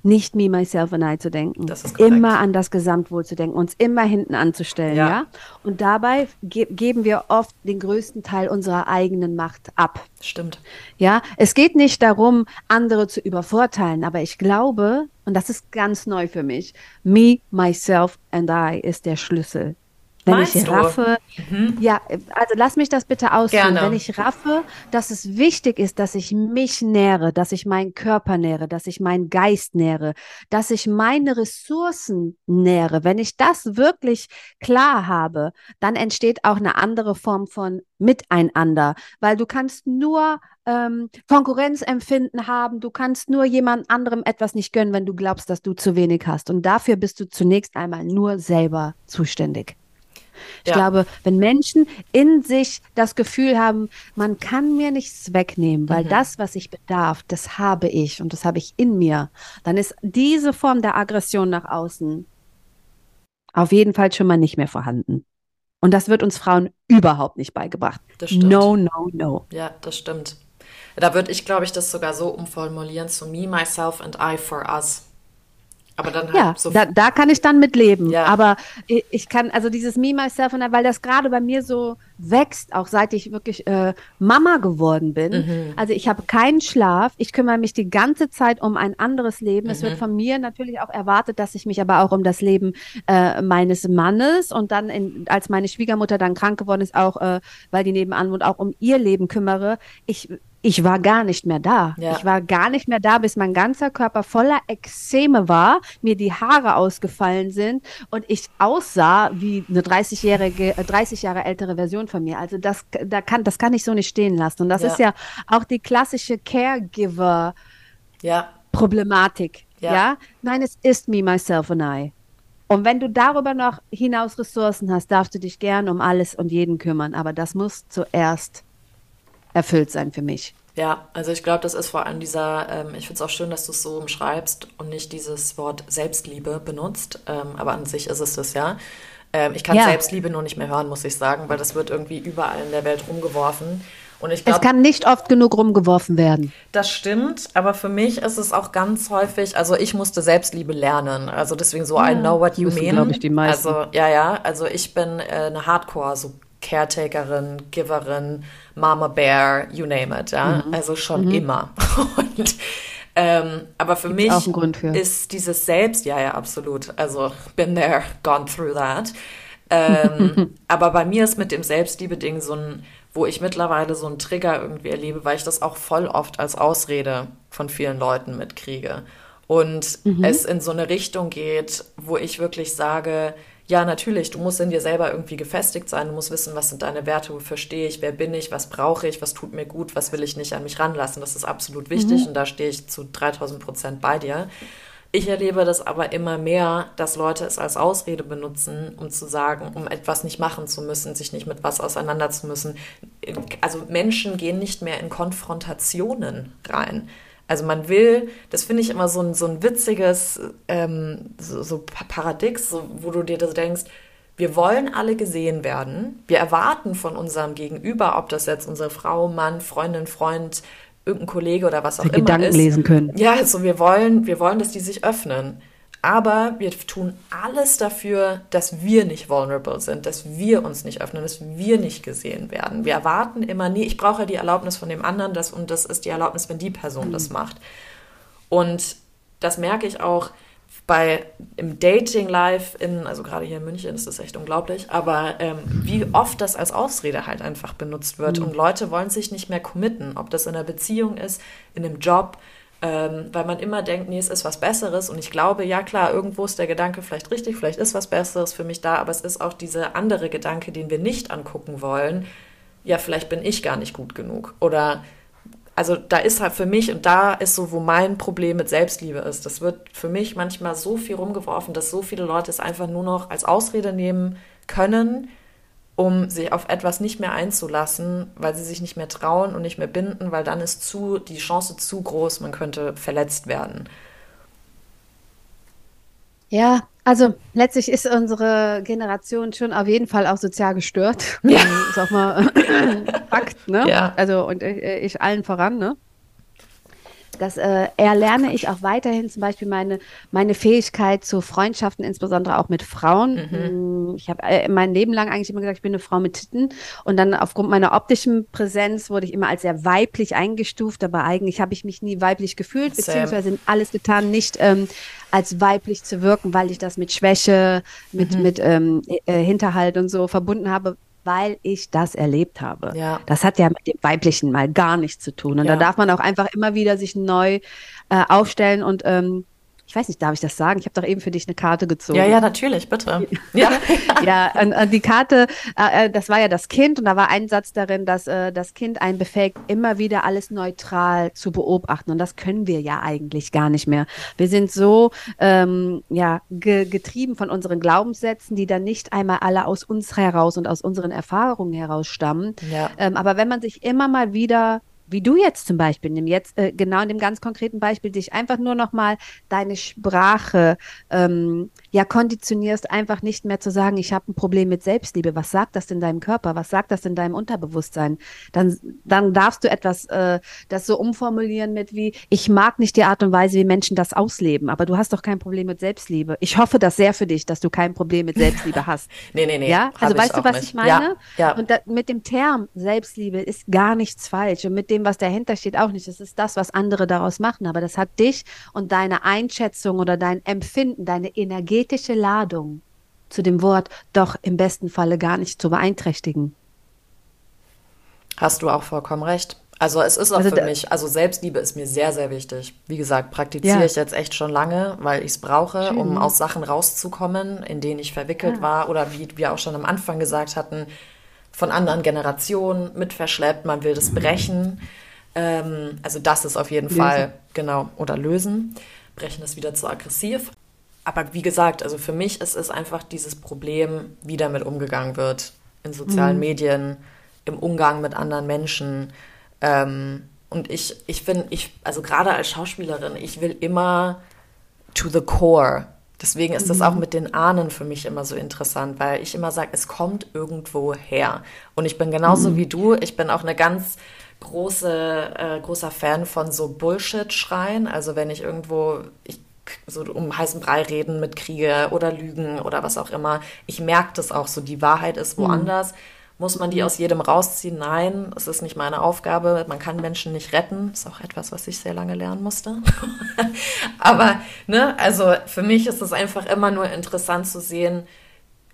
Nicht me, myself and I zu denken. immer an das Gesamtwohl zu denken, uns immer hinten anzustellen, ja. ja? Und dabei ge geben wir oft den größten Teil unserer eigenen Macht ab. Stimmt. Ja, es geht nicht darum, andere zu übervorteilen, aber ich glaube, und das ist ganz neu für mich, me, myself and I ist der Schlüssel wenn Meinst ich raffe, mhm. ja, also lass mich das bitte ausführen. Gerne. Wenn ich raffe, dass es wichtig ist, dass ich mich nähere, dass ich meinen Körper nähere, dass ich meinen Geist nähere, dass ich meine Ressourcen nähere, wenn ich das wirklich klar habe, dann entsteht auch eine andere Form von Miteinander, weil du kannst nur ähm, Konkurrenzempfinden haben, du kannst nur jemand anderem etwas nicht gönnen, wenn du glaubst, dass du zu wenig hast. Und dafür bist du zunächst einmal nur selber zuständig. Ich ja. glaube, wenn Menschen in sich das Gefühl haben, man kann mir nichts wegnehmen, weil mhm. das, was ich bedarf, das habe ich und das habe ich in mir, dann ist diese Form der Aggression nach außen auf jeden Fall schon mal nicht mehr vorhanden. Und das wird uns Frauen überhaupt nicht beigebracht. Das stimmt. No, no, no. Ja, das stimmt. Da würde ich, glaube ich, das sogar so umformulieren zu me, myself and I for us. Aber dann halt ja, so da, da kann ich dann mit leben. Ja. Aber ich, ich, kann, also dieses Me, Myself und weil das gerade bei mir so wächst, auch seit ich wirklich äh, Mama geworden bin. Mhm. Also ich habe keinen Schlaf, ich kümmere mich die ganze Zeit um ein anderes Leben. Mhm. Es wird mhm. von mir natürlich auch erwartet, dass ich mich aber auch um das Leben äh, meines Mannes und dann, in, als meine Schwiegermutter dann krank geworden ist, auch, äh, weil die nebenan wohnt, auch um ihr Leben kümmere. Ich ich war gar nicht mehr da. Ja. Ich war gar nicht mehr da, bis mein ganzer Körper voller Ekzeme war, mir die Haare ausgefallen sind und ich aussah wie eine 30-jährige, 30 äh, Jahre ältere Version von mir. Also das, da kann, das kann ich so nicht stehen lassen. Und das ja. ist ja auch die klassische Caregiver ja. Problematik. Ja. ja. Nein, es ist me, myself and I. Und wenn du darüber noch hinaus Ressourcen hast, darfst du dich gern um alles und jeden kümmern. Aber das muss zuerst erfüllt sein für mich. Ja, also ich glaube, das ist vor allem dieser, ähm, ich finde es auch schön, dass du es so umschreibst und nicht dieses Wort Selbstliebe benutzt, ähm, aber an sich ist es das ja. Ähm, ich kann ja. Selbstliebe nur nicht mehr hören, muss ich sagen, weil das wird irgendwie überall in der Welt rumgeworfen. Und ich glaub, es kann nicht oft genug rumgeworfen werden. Das stimmt, aber für mich ist es auch ganz häufig, also ich musste Selbstliebe lernen. Also deswegen so, ja, I know what you mean. glaube ich, die meisten. Also, ja, ja, also ich bin äh, eine Hardcore, so Caretakerin, Giverin, Mama Bear, you name it, ja. Mhm. Also schon mhm. immer. Und ähm, aber für Gibt's mich für. ist dieses Selbst, ja, ja, absolut. Also been there, gone through that. Ähm, aber bei mir ist mit dem Selbstliebe-Ding so ein wo ich mittlerweile so einen Trigger irgendwie erlebe, weil ich das auch voll oft als Ausrede von vielen Leuten mitkriege. Und mhm. es in so eine Richtung geht, wo ich wirklich sage, ja, natürlich, du musst in dir selber irgendwie gefestigt sein, du musst wissen, was sind deine Werte, wofür stehe ich, wer bin ich, was brauche ich, was tut mir gut, was will ich nicht an mich ranlassen. Das ist absolut wichtig mhm. und da stehe ich zu 3000 Prozent bei dir. Ich erlebe das aber immer mehr, dass Leute es als Ausrede benutzen, um zu sagen, um etwas nicht machen zu müssen, sich nicht mit was auseinanderzusetzen müssen. Also Menschen gehen nicht mehr in Konfrontationen rein. Also man will, das finde ich immer so ein, so ein witziges ähm, so, so Paradox, so, wo du dir das denkst, wir wollen alle gesehen werden. Wir erwarten von unserem Gegenüber, ob das jetzt unsere Frau, Mann, Freundin, Freund, irgendein Kollege oder was auch immer Gedanken ist. lesen können. Ja, also wir wollen, wir wollen, dass die sich öffnen. Aber wir tun alles dafür, dass wir nicht vulnerable sind, dass wir uns nicht öffnen, dass wir nicht gesehen werden. Wir erwarten immer nie, ich brauche die Erlaubnis von dem anderen das, und das ist die Erlaubnis, wenn die Person mhm. das macht. Und das merke ich auch bei im Dating Life in, also gerade hier in München ist das echt unglaublich, aber ähm, wie oft das als Ausrede halt einfach benutzt wird mhm. und Leute wollen sich nicht mehr committen, ob das in einer Beziehung ist, in einem Job, ähm, weil man immer denkt, nee, es ist was Besseres. Und ich glaube, ja klar, irgendwo ist der Gedanke vielleicht richtig, vielleicht ist was Besseres für mich da, aber es ist auch dieser andere Gedanke, den wir nicht angucken wollen. Ja, vielleicht bin ich gar nicht gut genug. Oder also da ist halt für mich, und da ist so, wo mein Problem mit Selbstliebe ist, das wird für mich manchmal so viel rumgeworfen, dass so viele Leute es einfach nur noch als Ausrede nehmen können, um sich auf etwas nicht mehr einzulassen, weil sie sich nicht mehr trauen und nicht mehr binden, weil dann ist zu, die Chance zu groß, man könnte verletzt werden. Ja, also letztlich ist unsere Generation schon auf jeden Fall auch sozial gestört. Ja. Sag mal Fakt, ne? Ja. Also und ich, ich allen voran, ne? Das äh, erlerne ich auch weiterhin zum Beispiel meine, meine Fähigkeit zu Freundschaften, insbesondere auch mit Frauen. Mhm. Mm, ich habe äh, mein Leben lang eigentlich immer gesagt, ich bin eine Frau mit Titten. Und dann aufgrund meiner optischen Präsenz wurde ich immer als sehr weiblich eingestuft, aber eigentlich habe ich mich nie weiblich gefühlt, beziehungsweise alles getan, nicht ähm, als weiblich zu wirken, weil ich das mit Schwäche, mit, mhm. mit ähm, äh, Hinterhalt und so verbunden habe, weil ich das erlebt habe. Ja. Das hat ja mit dem Weiblichen mal gar nichts zu tun. Und ja. da darf man auch einfach immer wieder sich neu äh, aufstellen und ähm, ich weiß nicht, darf ich das sagen? Ich habe doch eben für dich eine Karte gezogen. Ja, ja, natürlich, bitte. Ja, ja und, und die Karte, äh, äh, das war ja das Kind und da war ein Satz darin, dass äh, das Kind einen befähigt, immer wieder alles neutral zu beobachten. Und das können wir ja eigentlich gar nicht mehr. Wir sind so ähm, ja, ge getrieben von unseren Glaubenssätzen, die dann nicht einmal alle aus uns heraus und aus unseren Erfahrungen heraus stammen. Ja. Ähm, aber wenn man sich immer mal wieder wie du jetzt zum Beispiel, nimm jetzt äh, genau in dem ganz konkreten Beispiel, dich einfach nur noch mal deine Sprache ähm, ja konditionierst, einfach nicht mehr zu sagen, ich habe ein Problem mit Selbstliebe. Was sagt das in deinem Körper? Was sagt das in deinem Unterbewusstsein? Dann, dann darfst du etwas äh, das so umformulieren mit wie, ich mag nicht die Art und Weise, wie Menschen das ausleben, aber du hast doch kein Problem mit Selbstliebe. Ich hoffe das sehr für dich, dass du kein Problem mit Selbstliebe hast. nee, nee, nee. Ja, also weißt du, was nicht. ich meine? Ja, ja. Und da, mit dem Term Selbstliebe ist gar nichts falsch und mit dem dem, was dahinter steht, auch nicht. Das ist das, was andere daraus machen. Aber das hat dich und deine Einschätzung oder dein Empfinden, deine energetische Ladung zu dem Wort doch im besten Falle gar nicht zu beeinträchtigen. Hast du auch vollkommen recht. Also es ist auch also für mich, also Selbstliebe ist mir sehr, sehr wichtig. Wie gesagt, praktiziere ja. ich jetzt echt schon lange, weil ich es brauche, Schön. um aus Sachen rauszukommen, in denen ich verwickelt ja. war oder wie wir auch schon am Anfang gesagt hatten, von anderen Generationen mit verschleppt, man will das brechen. Ähm, also das ist auf jeden lösen. Fall, genau, oder lösen. Brechen ist wieder zu aggressiv. Aber wie gesagt, also für mich ist es einfach dieses Problem, wie damit umgegangen wird in sozialen mhm. Medien, im Umgang mit anderen Menschen. Ähm, und ich, ich finde, ich, also gerade als Schauspielerin, ich will immer to the core Deswegen ist das auch mhm. mit den Ahnen für mich immer so interessant, weil ich immer sage, es kommt irgendwo her. Und ich bin genauso mhm. wie du, ich bin auch eine ganz große, äh, großer Fan von so Bullshit-Schreien. Also wenn ich irgendwo, ich so um heißen Brei reden mit Kriege oder Lügen oder was auch immer. Ich merke das auch so, die Wahrheit ist mhm. woanders. Mhm. Muss man die aus jedem rausziehen? Nein, es ist nicht meine Aufgabe. Man kann Menschen nicht retten. Ist auch etwas, was ich sehr lange lernen musste. Aber, ne, also für mich ist es einfach immer nur interessant zu sehen,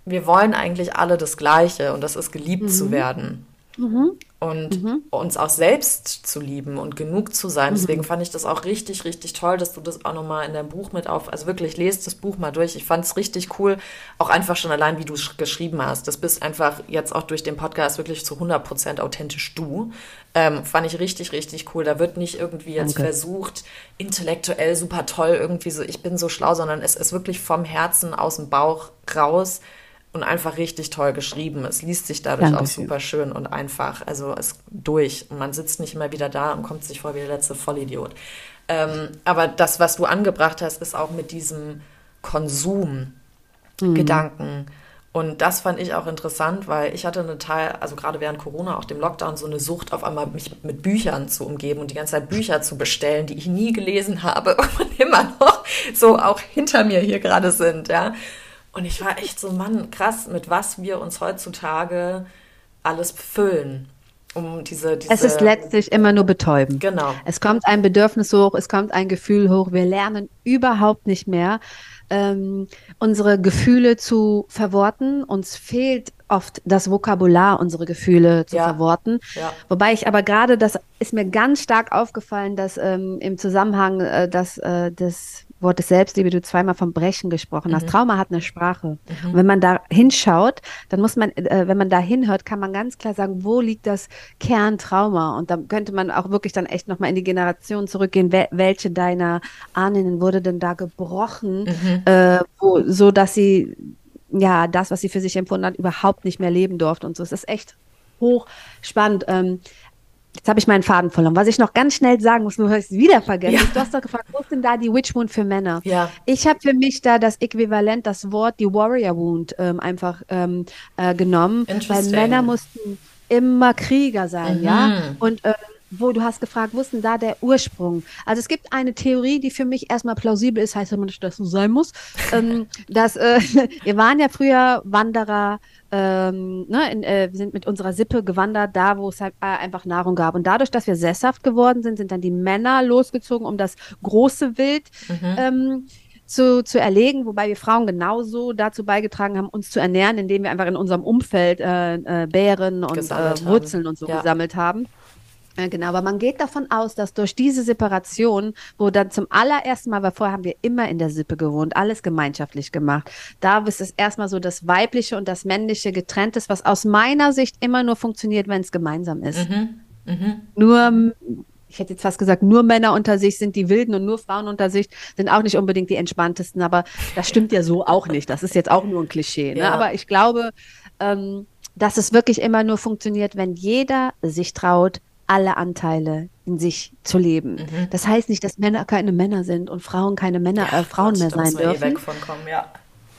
wir wollen eigentlich alle das Gleiche und das ist geliebt mhm. zu werden. Mhm. Und mhm. uns auch selbst zu lieben und genug zu sein. Mhm. Deswegen fand ich das auch richtig, richtig toll, dass du das auch nochmal in deinem Buch mit auf, also wirklich lest das Buch mal durch. Ich fand es richtig cool, auch einfach schon allein, wie du es geschrieben hast. Das bist einfach jetzt auch durch den Podcast wirklich zu 100% authentisch du. Ähm, fand ich richtig, richtig cool. Da wird nicht irgendwie jetzt Danke. versucht, intellektuell super toll, irgendwie so, ich bin so schlau, sondern es ist wirklich vom Herzen aus dem Bauch raus und einfach richtig toll geschrieben. Es liest sich dadurch Dankeschön. auch super schön und einfach. Also es durch. Und man sitzt nicht immer wieder da und kommt sich vor wie der letzte Vollidiot. Ähm, aber das, was du angebracht hast, ist auch mit diesem Konsum-Gedanken. Mhm. Und das fand ich auch interessant, weil ich hatte eine Teil, also gerade während Corona, auch dem Lockdown, so eine Sucht, auf einmal mich mit Büchern zu umgeben und die ganze Zeit Bücher zu bestellen, die ich nie gelesen habe und immer noch so auch hinter mir hier gerade sind, ja. Und ich war echt so, Mann, krass, mit was wir uns heutzutage alles füllen. Um diese, diese es ist letztlich immer nur betäuben. Genau. Es kommt ein Bedürfnis hoch, es kommt ein Gefühl hoch. Wir lernen überhaupt nicht mehr, ähm, unsere Gefühle zu verworten. Uns fehlt oft das Vokabular, unsere Gefühle zu ja. verworten. Ja. Wobei ich aber gerade, das ist mir ganz stark aufgefallen, dass ähm, im Zusammenhang äh, dass, äh, des Wort des Selbstliebe, du zweimal vom Brechen gesprochen hast. Mhm. Trauma hat eine Sprache. Mhm. Und wenn man da hinschaut, dann muss man, äh, wenn man da hinhört, kann man ganz klar sagen, wo liegt das Kerntrauma? Und da könnte man auch wirklich dann echt nochmal in die Generation zurückgehen, wel welche deiner Ahnen wurde denn da gebrochen, mhm. äh, wo, so dass sie ja das, was sie für sich empfunden hat, überhaupt nicht mehr leben durfte und so. Es ist echt hochspannend. Ähm, Jetzt habe ich meinen Faden verloren. Was ich noch ganz schnell sagen muss, nur habe ich es wieder vergessen. Ja. Du hast doch gefragt, wo ist denn da die Witch Wound für Männer? Ja. Ich habe für mich da das Äquivalent, das Wort, die Warrior Wound ähm, einfach ähm, äh, genommen, weil Männer mussten immer Krieger sein, mhm. ja. Und ähm, wo du hast gefragt, wo ist denn da der Ursprung? Also es gibt eine Theorie, die für mich erstmal plausibel ist, heißt aber nicht, dass so sein muss, ähm, dass äh, wir waren ja früher Wanderer, ähm, ne, in, äh, wir sind mit unserer Sippe gewandert, da wo es halt äh, einfach Nahrung gab. Und dadurch, dass wir sesshaft geworden sind, sind dann die Männer losgezogen, um das große Wild mhm. ähm, zu, zu erlegen, wobei wir Frauen genauso dazu beigetragen haben, uns zu ernähren, indem wir einfach in unserem Umfeld äh, äh, Beeren und äh, Wurzeln und so ja. gesammelt haben. Ja, genau, aber man geht davon aus, dass durch diese Separation, wo dann zum allerersten Mal, weil vorher haben wir immer in der Sippe gewohnt, alles gemeinschaftlich gemacht, da ist es erstmal so das Weibliche und das Männliche getrennt ist, was aus meiner Sicht immer nur funktioniert, wenn es gemeinsam ist. Mhm. Mhm. Nur, ich hätte jetzt fast gesagt, nur Männer unter sich sind die Wilden und nur Frauen unter sich sind auch nicht unbedingt die entspanntesten, aber das stimmt ja so auch nicht. Das ist jetzt auch nur ein Klischee. Ne? Ja. Aber ich glaube, ähm, dass es wirklich immer nur funktioniert, wenn jeder sich traut, alle Anteile in sich zu leben. Mhm. Das heißt nicht, dass Männer keine Männer sind und Frauen keine Männer, ja, äh, Frauen mehr sein dürfen. Eh weg von kommen, ja.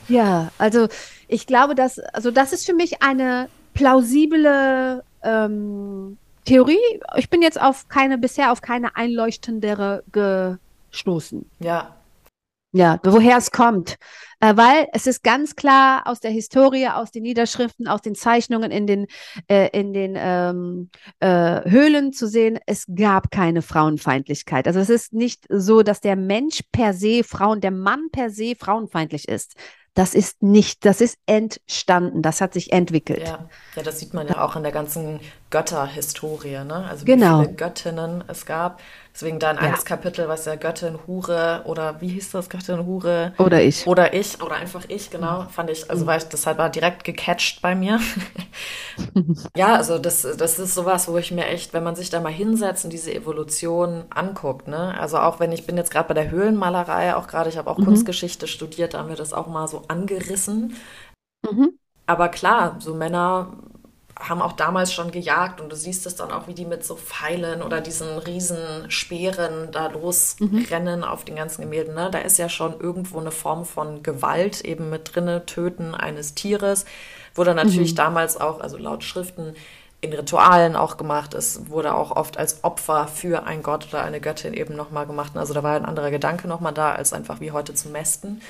ja, also ich glaube, dass, also das ist für mich eine plausible ähm, Theorie. Ich bin jetzt auf keine, bisher auf keine einleuchtendere gestoßen. Ja. Ja, woher es kommt äh, weil es ist ganz klar aus der Historie, aus den Niederschriften, aus den Zeichnungen in den, äh, in den ähm, äh, Höhlen zu sehen, es gab keine Frauenfeindlichkeit. Also es ist nicht so, dass der Mensch per se Frauen, der Mann per se frauenfeindlich ist. Das ist nicht, das ist entstanden, das hat sich entwickelt. Ja, ja das sieht man ja auch in der ganzen Götterhistorie, ne? Also genau. wie viele Göttinnen es gab. Deswegen da ein ja. Kapitel, was ja Göttin, Hure oder wie hieß das, Göttin, Hure? Oder ich. Oder ich, oder einfach ich, genau, mhm. fand ich, also mhm. war ich, deshalb war direkt gecatcht bei mir. ja, also das, das ist sowas, wo ich mir echt, wenn man sich da mal hinsetzt und diese Evolution anguckt, ne, also auch wenn ich bin jetzt gerade bei der Höhlenmalerei, auch gerade, ich habe auch mhm. Kunstgeschichte studiert, da haben wir das auch mal so angerissen. Mhm. Aber klar, so Männer haben auch damals schon gejagt und du siehst es dann auch, wie die mit so Pfeilen oder diesen riesen Speeren da losrennen mhm. auf den ganzen Gemälden. Ne? Da ist ja schon irgendwo eine Form von Gewalt eben mit drinne, Töten eines Tieres. Wurde natürlich mhm. damals auch, also laut Schriften, in Ritualen auch gemacht. Es wurde auch oft als Opfer für einen Gott oder eine Göttin eben nochmal gemacht. Also da war ein anderer Gedanke nochmal da, als einfach wie heute zu mästen.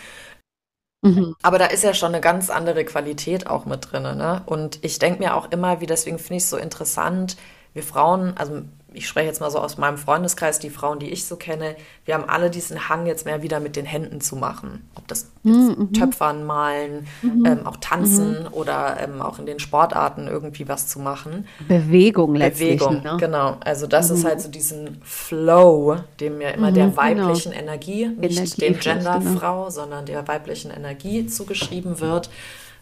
Mhm. Aber da ist ja schon eine ganz andere Qualität auch mit drin. Ne? Und ich denke mir auch immer, wie deswegen finde ich es so interessant, wir Frauen, also ich spreche jetzt mal so aus meinem Freundeskreis, die Frauen, die ich so kenne, wir haben alle diesen Hang jetzt mehr wieder mit den Händen zu machen. Ob das mhm. Töpfern, malen, mhm. ähm, auch tanzen mhm. oder ähm, auch in den Sportarten irgendwie was zu machen. Bewegung letztlich. Bewegung, ne? genau. Also das ist mhm. halt so diesen Flow, dem ja immer der mhm, genau. weiblichen genau. Energie, nicht Energie dem Genderfrau, genau. sondern der weiblichen Energie zugeschrieben wird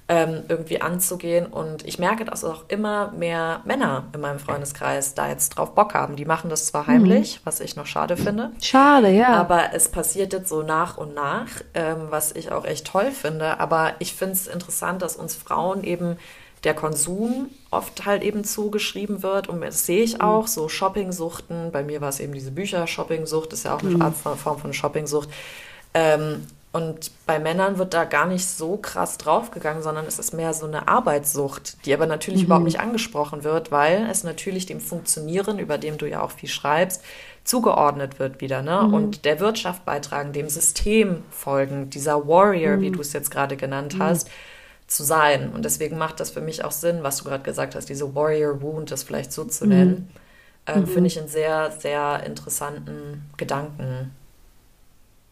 ähm, irgendwie anzugehen. Und ich merke, dass auch immer mehr Männer in meinem Freundeskreis da jetzt drauf Bock haben. Die machen das zwar heimlich, mhm. was ich noch schade finde. Schade, ja. Aber es passiert jetzt so nach und nach, ähm, was ich auch echt toll finde. Aber ich finde es interessant, dass uns Frauen eben der Konsum oft halt eben zugeschrieben wird. Und das sehe ich mhm. auch, so Shoppingsuchten. Bei mir war es eben diese Bücher-Shoppingsucht, ist ja auch eine mhm. Art Form von Shoppingsucht. Ähm, und bei Männern wird da gar nicht so krass draufgegangen, sondern es ist mehr so eine Arbeitssucht, die aber natürlich mhm. überhaupt nicht angesprochen wird, weil es natürlich dem Funktionieren, über dem du ja auch viel schreibst, zugeordnet wird wieder, ne? Mhm. Und der Wirtschaft beitragen, dem System folgen, dieser Warrior, mhm. wie du es jetzt gerade genannt mhm. hast, zu sein. Und deswegen macht das für mich auch Sinn, was du gerade gesagt hast, diese Warrior Wound, das vielleicht so zu nennen, äh, finde ich einen sehr, sehr interessanten Gedanken.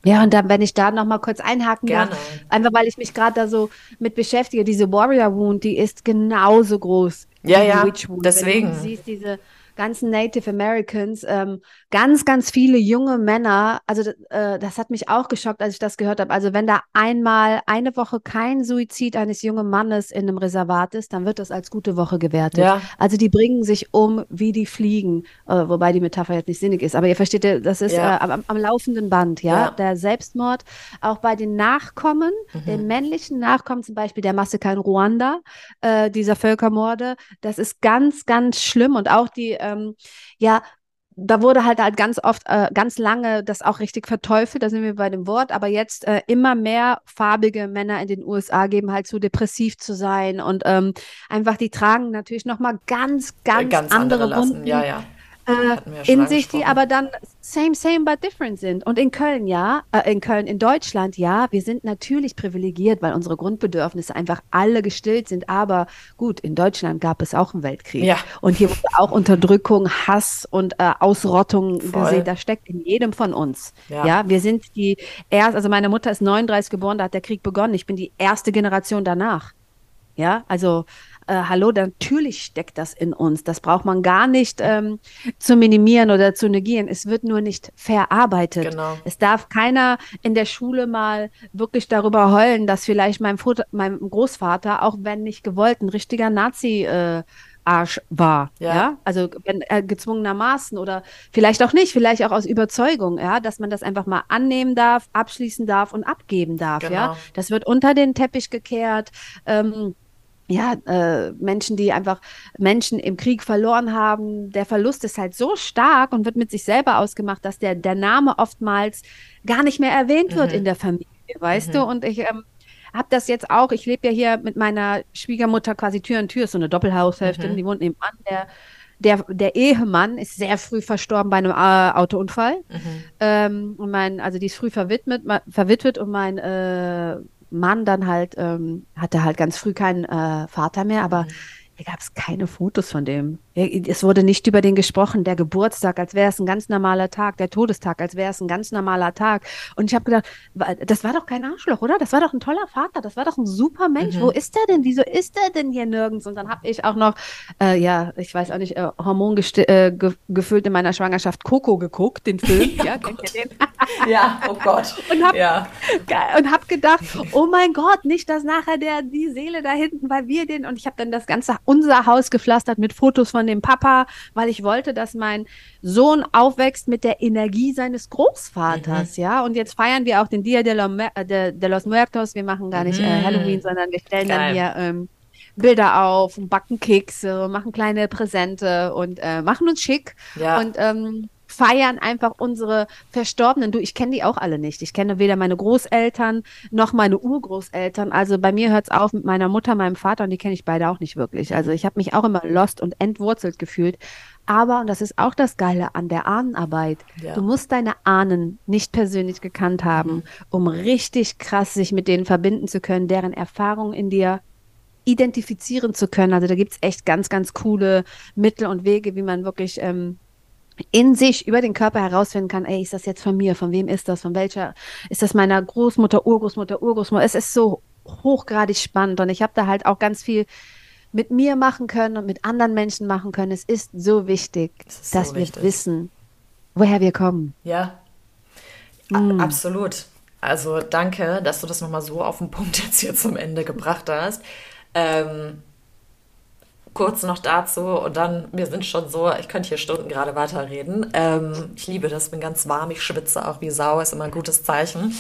Ja, und dann, wenn ich da noch mal kurz einhaken Gerne. darf, einfach weil ich mich gerade da so mit beschäftige, diese Warrior Wound, die ist genauso groß. Ja, ja, deswegen. Wenn du siehst diese ganzen Native Americans, ähm, ganz, ganz viele junge Männer, also äh, das hat mich auch geschockt, als ich das gehört habe. Also wenn da einmal eine Woche kein Suizid eines jungen Mannes in einem Reservat ist, dann wird das als gute Woche gewertet. Ja. Also die bringen sich um wie die Fliegen, äh, wobei die Metapher jetzt nicht sinnig ist. Aber ihr versteht, das ist ja. äh, am, am, laufenden Band, ja? ja? Der Selbstmord, auch bei den Nachkommen, mhm. den männlichen Nachkommen, zum Beispiel der Massaker in Ruanda, äh, dieser Völkermorde, das ist ganz, ganz schlimm und auch die ähm, ja, da wurde halt halt ganz oft, äh, ganz lange das auch richtig verteufelt, da sind wir bei dem Wort, aber jetzt äh, immer mehr farbige Männer in den USA geben halt zu, depressiv zu sein und ähm, einfach, die tragen natürlich nochmal ganz, ganz, ganz andere, andere Wunden. Ja, ja äh, in sich, die aber dann same, same, but different sind. Und in Köln, ja, äh, in Köln, in Deutschland, ja, wir sind natürlich privilegiert, weil unsere Grundbedürfnisse einfach alle gestillt sind. Aber gut, in Deutschland gab es auch einen Weltkrieg. Ja. Und hier wurde auch Unterdrückung, Hass und äh, Ausrottung Voll. gesehen. Das steckt in jedem von uns. Ja. ja, wir sind die erst, also meine Mutter ist 39 geboren, da hat der Krieg begonnen. Ich bin die erste Generation danach. Ja, also äh, hallo, natürlich steckt das in uns. Das braucht man gar nicht ähm, zu minimieren oder zu negieren. Es wird nur nicht verarbeitet. Genau. Es darf keiner in der Schule mal wirklich darüber heulen, dass vielleicht mein, Vater, mein Großvater, auch wenn nicht gewollt, ein richtiger Nazi äh, Arsch war, ja. ja? Also wenn, äh, gezwungenermaßen oder vielleicht auch nicht, vielleicht auch aus Überzeugung, ja, dass man das einfach mal annehmen darf, abschließen darf und abgeben darf, genau. ja. Das wird unter den Teppich gekehrt. Ähm, ja, äh, Menschen, die einfach Menschen im Krieg verloren haben. Der Verlust ist halt so stark und wird mit sich selber ausgemacht, dass der, der Name oftmals gar nicht mehr erwähnt wird mhm. in der Familie, weißt mhm. du? Und ich ähm, habe das jetzt auch, ich lebe ja hier mit meiner Schwiegermutter quasi Tür in Tür, so eine Doppelhaushälfte, mhm. die wohnt nebenan. Der, der, der Ehemann ist sehr früh verstorben bei einem äh, Autounfall. Mhm. Ähm, und mein, also die ist früh verwitwet, verwitwet und mein äh, Mann dann halt, ähm, hatte halt ganz früh keinen äh, Vater mehr, aber mhm. hier gab es keine Fotos von dem. Es wurde nicht über den gesprochen, der Geburtstag, als wäre es ein ganz normaler Tag, der Todestag, als wäre es ein ganz normaler Tag. Und ich habe gedacht, das war doch kein Arschloch, oder? Das war doch ein toller Vater, das war doch ein super Mensch. Mhm. Wo ist der denn? Wieso ist der denn hier nirgends? Und dann habe ich auch noch, äh, ja, ich weiß auch nicht, äh, Hormon äh, ge in meiner Schwangerschaft Coco geguckt, den Film. ja, kennt ihr den? ja, oh Gott. Und habe ja. hab gedacht, oh mein Gott, nicht, dass nachher der die Seele da hinten, weil wir den, und ich habe dann das ganze, unser Haus gepflastert mit Fotos von von dem Papa, weil ich wollte, dass mein Sohn aufwächst mit der Energie seines Großvaters, mhm. ja. Und jetzt feiern wir auch den Dia de, äh, los Muertos. Wir machen gar nicht äh, mhm. Halloween, sondern wir stellen Geil. dann hier ähm, Bilder auf und backen Kekse, machen kleine Präsente und äh, machen uns schick. Ja. Und ähm, feiern einfach unsere Verstorbenen. Du, ich kenne die auch alle nicht. Ich kenne weder meine Großeltern noch meine Urgroßeltern. Also bei mir hört es auf mit meiner Mutter, meinem Vater und die kenne ich beide auch nicht wirklich. Also ich habe mich auch immer lost und entwurzelt gefühlt. Aber, und das ist auch das Geile an der Ahnenarbeit, ja. du musst deine Ahnen nicht persönlich gekannt haben, mhm. um richtig krass sich mit denen verbinden zu können, deren Erfahrungen in dir identifizieren zu können. Also da gibt es echt ganz, ganz coole Mittel und Wege, wie man wirklich ähm, in sich über den Körper herausfinden kann, ey, ist das jetzt von mir, von wem ist das, von welcher, ist das meiner Großmutter, Urgroßmutter, Urgroßmutter. Es ist so hochgradig spannend und ich habe da halt auch ganz viel mit mir machen können und mit anderen Menschen machen können. Es ist so wichtig, ist dass so wir wissen, woher wir kommen. Ja, mm. absolut. Also danke, dass du das nochmal so auf den Punkt jetzt hier zum Ende gebracht hast. Ähm, kurz noch dazu und dann, wir sind schon so, ich könnte hier Stunden gerade weiterreden. Ähm, ich liebe das, bin ganz warm, ich schwitze auch wie Sau, ist immer ein gutes Zeichen.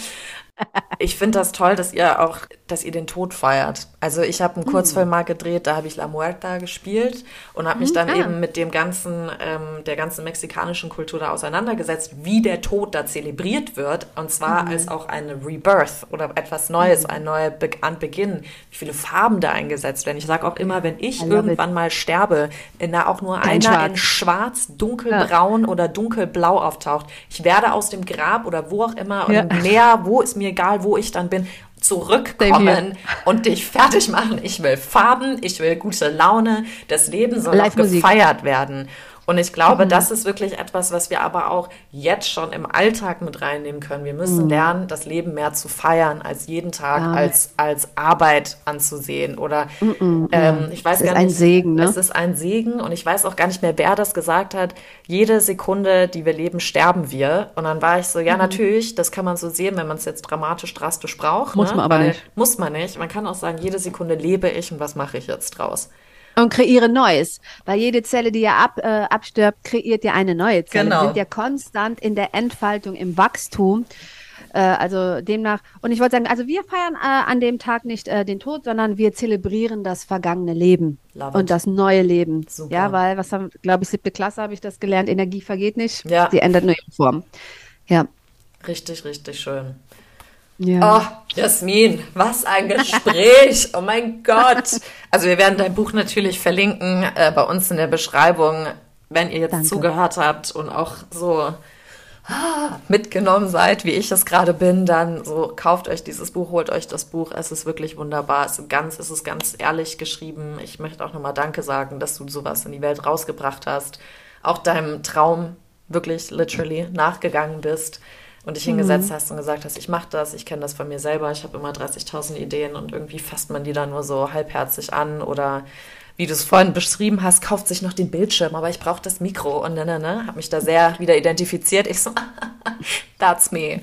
Ich finde das toll, dass ihr auch, dass ihr den Tod feiert. Also ich habe einen Kurzfilm mal gedreht, da habe ich La Muerta gespielt und habe mich mhm. dann ah. eben mit dem ganzen, ähm, der ganzen mexikanischen Kultur da auseinandergesetzt, wie der Tod da zelebriert wird und zwar mhm. als auch eine Rebirth oder etwas Neues, mhm. ein neuer Be Anbeginn. Wie viele Farben da eingesetzt werden. Ich sage auch immer, wenn ich irgendwann it. mal sterbe, in da auch nur Kein einer schwarz. in schwarz, dunkelbraun ja. oder dunkelblau auftaucht, ich werde aus dem Grab oder wo auch immer ja. und Meer, wo ist mir egal, wo ich dann bin, zurückkommen und dich fertig machen. Ich will Farben, ich will gute Laune. Das Leben soll auch gefeiert werden. Und ich glaube, mhm. das ist wirklich etwas, was wir aber auch jetzt schon im Alltag mit reinnehmen können. Wir müssen mhm. lernen, das Leben mehr zu feiern, als jeden Tag ja. als, als Arbeit anzusehen. Oder mhm. ähm, ich weiß es gar nicht. Ist ein Segen, ne? Es ist ein Segen und ich weiß auch gar nicht mehr, wer das gesagt hat. Jede Sekunde, die wir leben, sterben wir. Und dann war ich so, ja, mhm. natürlich, das kann man so sehen, wenn man es jetzt dramatisch, drastisch braucht. Muss ne? man aber Weil, nicht. Muss man nicht. Man kann auch sagen, jede Sekunde lebe ich und was mache ich jetzt draus? Und kreiere Neues. Weil jede Zelle, die ja ab, äh, abstirbt, kreiert ja eine neue Zelle. Genau. Wir sind ja konstant in der Entfaltung, im Wachstum. Äh, also demnach, und ich wollte sagen, also wir feiern äh, an dem Tag nicht äh, den Tod, sondern wir zelebrieren das vergangene Leben Love und it. das neue Leben. Super. Ja, weil, was haben, glaube ich, siebte Klasse habe ich das gelernt, Energie vergeht nicht, ja. sie ändert nur ihre Form. Ja. Richtig, richtig schön. Ja. Oh, Jasmin, was ein Gespräch. oh mein Gott. Also wir werden dein Buch natürlich verlinken äh, bei uns in der Beschreibung, wenn ihr jetzt Danke. zugehört habt und auch so ah, mitgenommen seid, wie ich es gerade bin, dann so kauft euch dieses Buch, holt euch das Buch. Es ist wirklich wunderbar. Es ist ganz, es ist ganz ehrlich geschrieben. Ich möchte auch nochmal Danke sagen, dass du sowas in die Welt rausgebracht hast. Auch deinem Traum wirklich literally nachgegangen bist und dich hingesetzt mhm. hast und gesagt hast, ich mache das, ich kenne das von mir selber, ich habe immer 30.000 Ideen und irgendwie fasst man die dann nur so halbherzig an oder wie du es vorhin beschrieben hast, kauft sich noch den Bildschirm, aber ich brauche das Mikro und ne, ne, ne, habe mich da sehr wieder identifiziert. Ich so, that's me.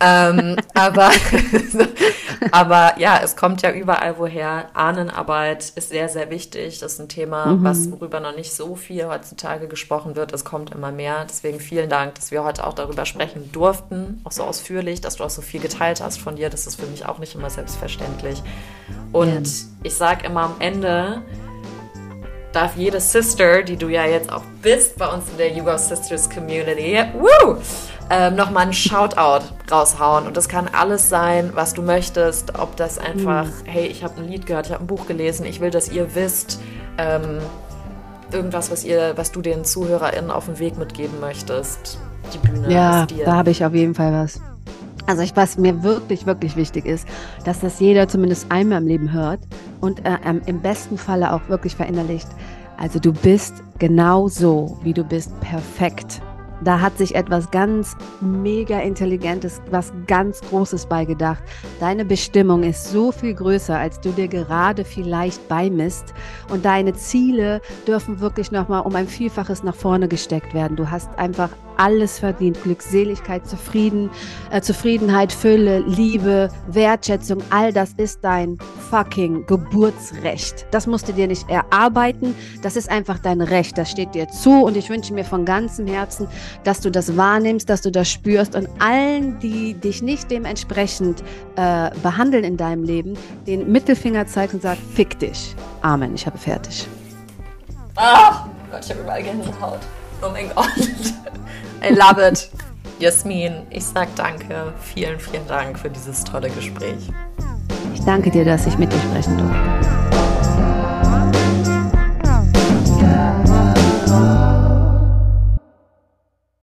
Ähm, aber, aber ja, es kommt ja überall woher. Ahnenarbeit ist sehr, sehr wichtig. Das ist ein Thema, mhm. was worüber noch nicht so viel heutzutage gesprochen wird. Es kommt immer mehr. Deswegen vielen Dank, dass wir heute auch darüber sprechen durften, auch so ausführlich, dass du auch so viel geteilt hast von dir. Das ist für mich auch nicht immer selbstverständlich. Und ja. ich sage immer am Ende, darf jede Sister, die du ja jetzt auch bist bei uns in der Yugo Sisters Community, woo, ähm, nochmal ein Shoutout raushauen. Und das kann alles sein, was du möchtest. Ob das einfach, mhm. hey, ich habe ein Lied gehört, ich habe ein Buch gelesen, ich will, dass ihr wisst, ähm, irgendwas, was ihr, was du den ZuhörerInnen auf den Weg mitgeben möchtest. Die Bühne ja, ist dir. Da habe ich auf jeden Fall was. Also ich, was mir wirklich, wirklich wichtig ist, dass das jeder zumindest einmal im Leben hört und äh, im besten Falle auch wirklich verinnerlicht. Also du bist genau so, wie du bist, perfekt. Da hat sich etwas ganz mega intelligentes, was ganz Großes beigedacht. Deine Bestimmung ist so viel größer, als du dir gerade vielleicht beimisst. Und deine Ziele dürfen wirklich nochmal um ein Vielfaches nach vorne gesteckt werden. Du hast einfach alles verdient. Glückseligkeit, Zufrieden, äh, Zufriedenheit, Fülle, Liebe, Wertschätzung, all das ist dein fucking Geburtsrecht. Das musst du dir nicht erarbeiten. Das ist einfach dein Recht. Das steht dir zu und ich wünsche mir von ganzem Herzen, dass du das wahrnimmst, dass du das spürst und allen, die dich nicht dementsprechend äh, behandeln in deinem Leben, den Mittelfinger zeigst und sagst, fick dich. Amen. Ich habe fertig. Ah, Gott, ich habe überall Gänsehaut. Oh mein Gott. I love it. Jasmin, ich sag danke. Vielen, vielen Dank für dieses tolle Gespräch. Ich danke dir, dass ich mit dir sprechen durfte.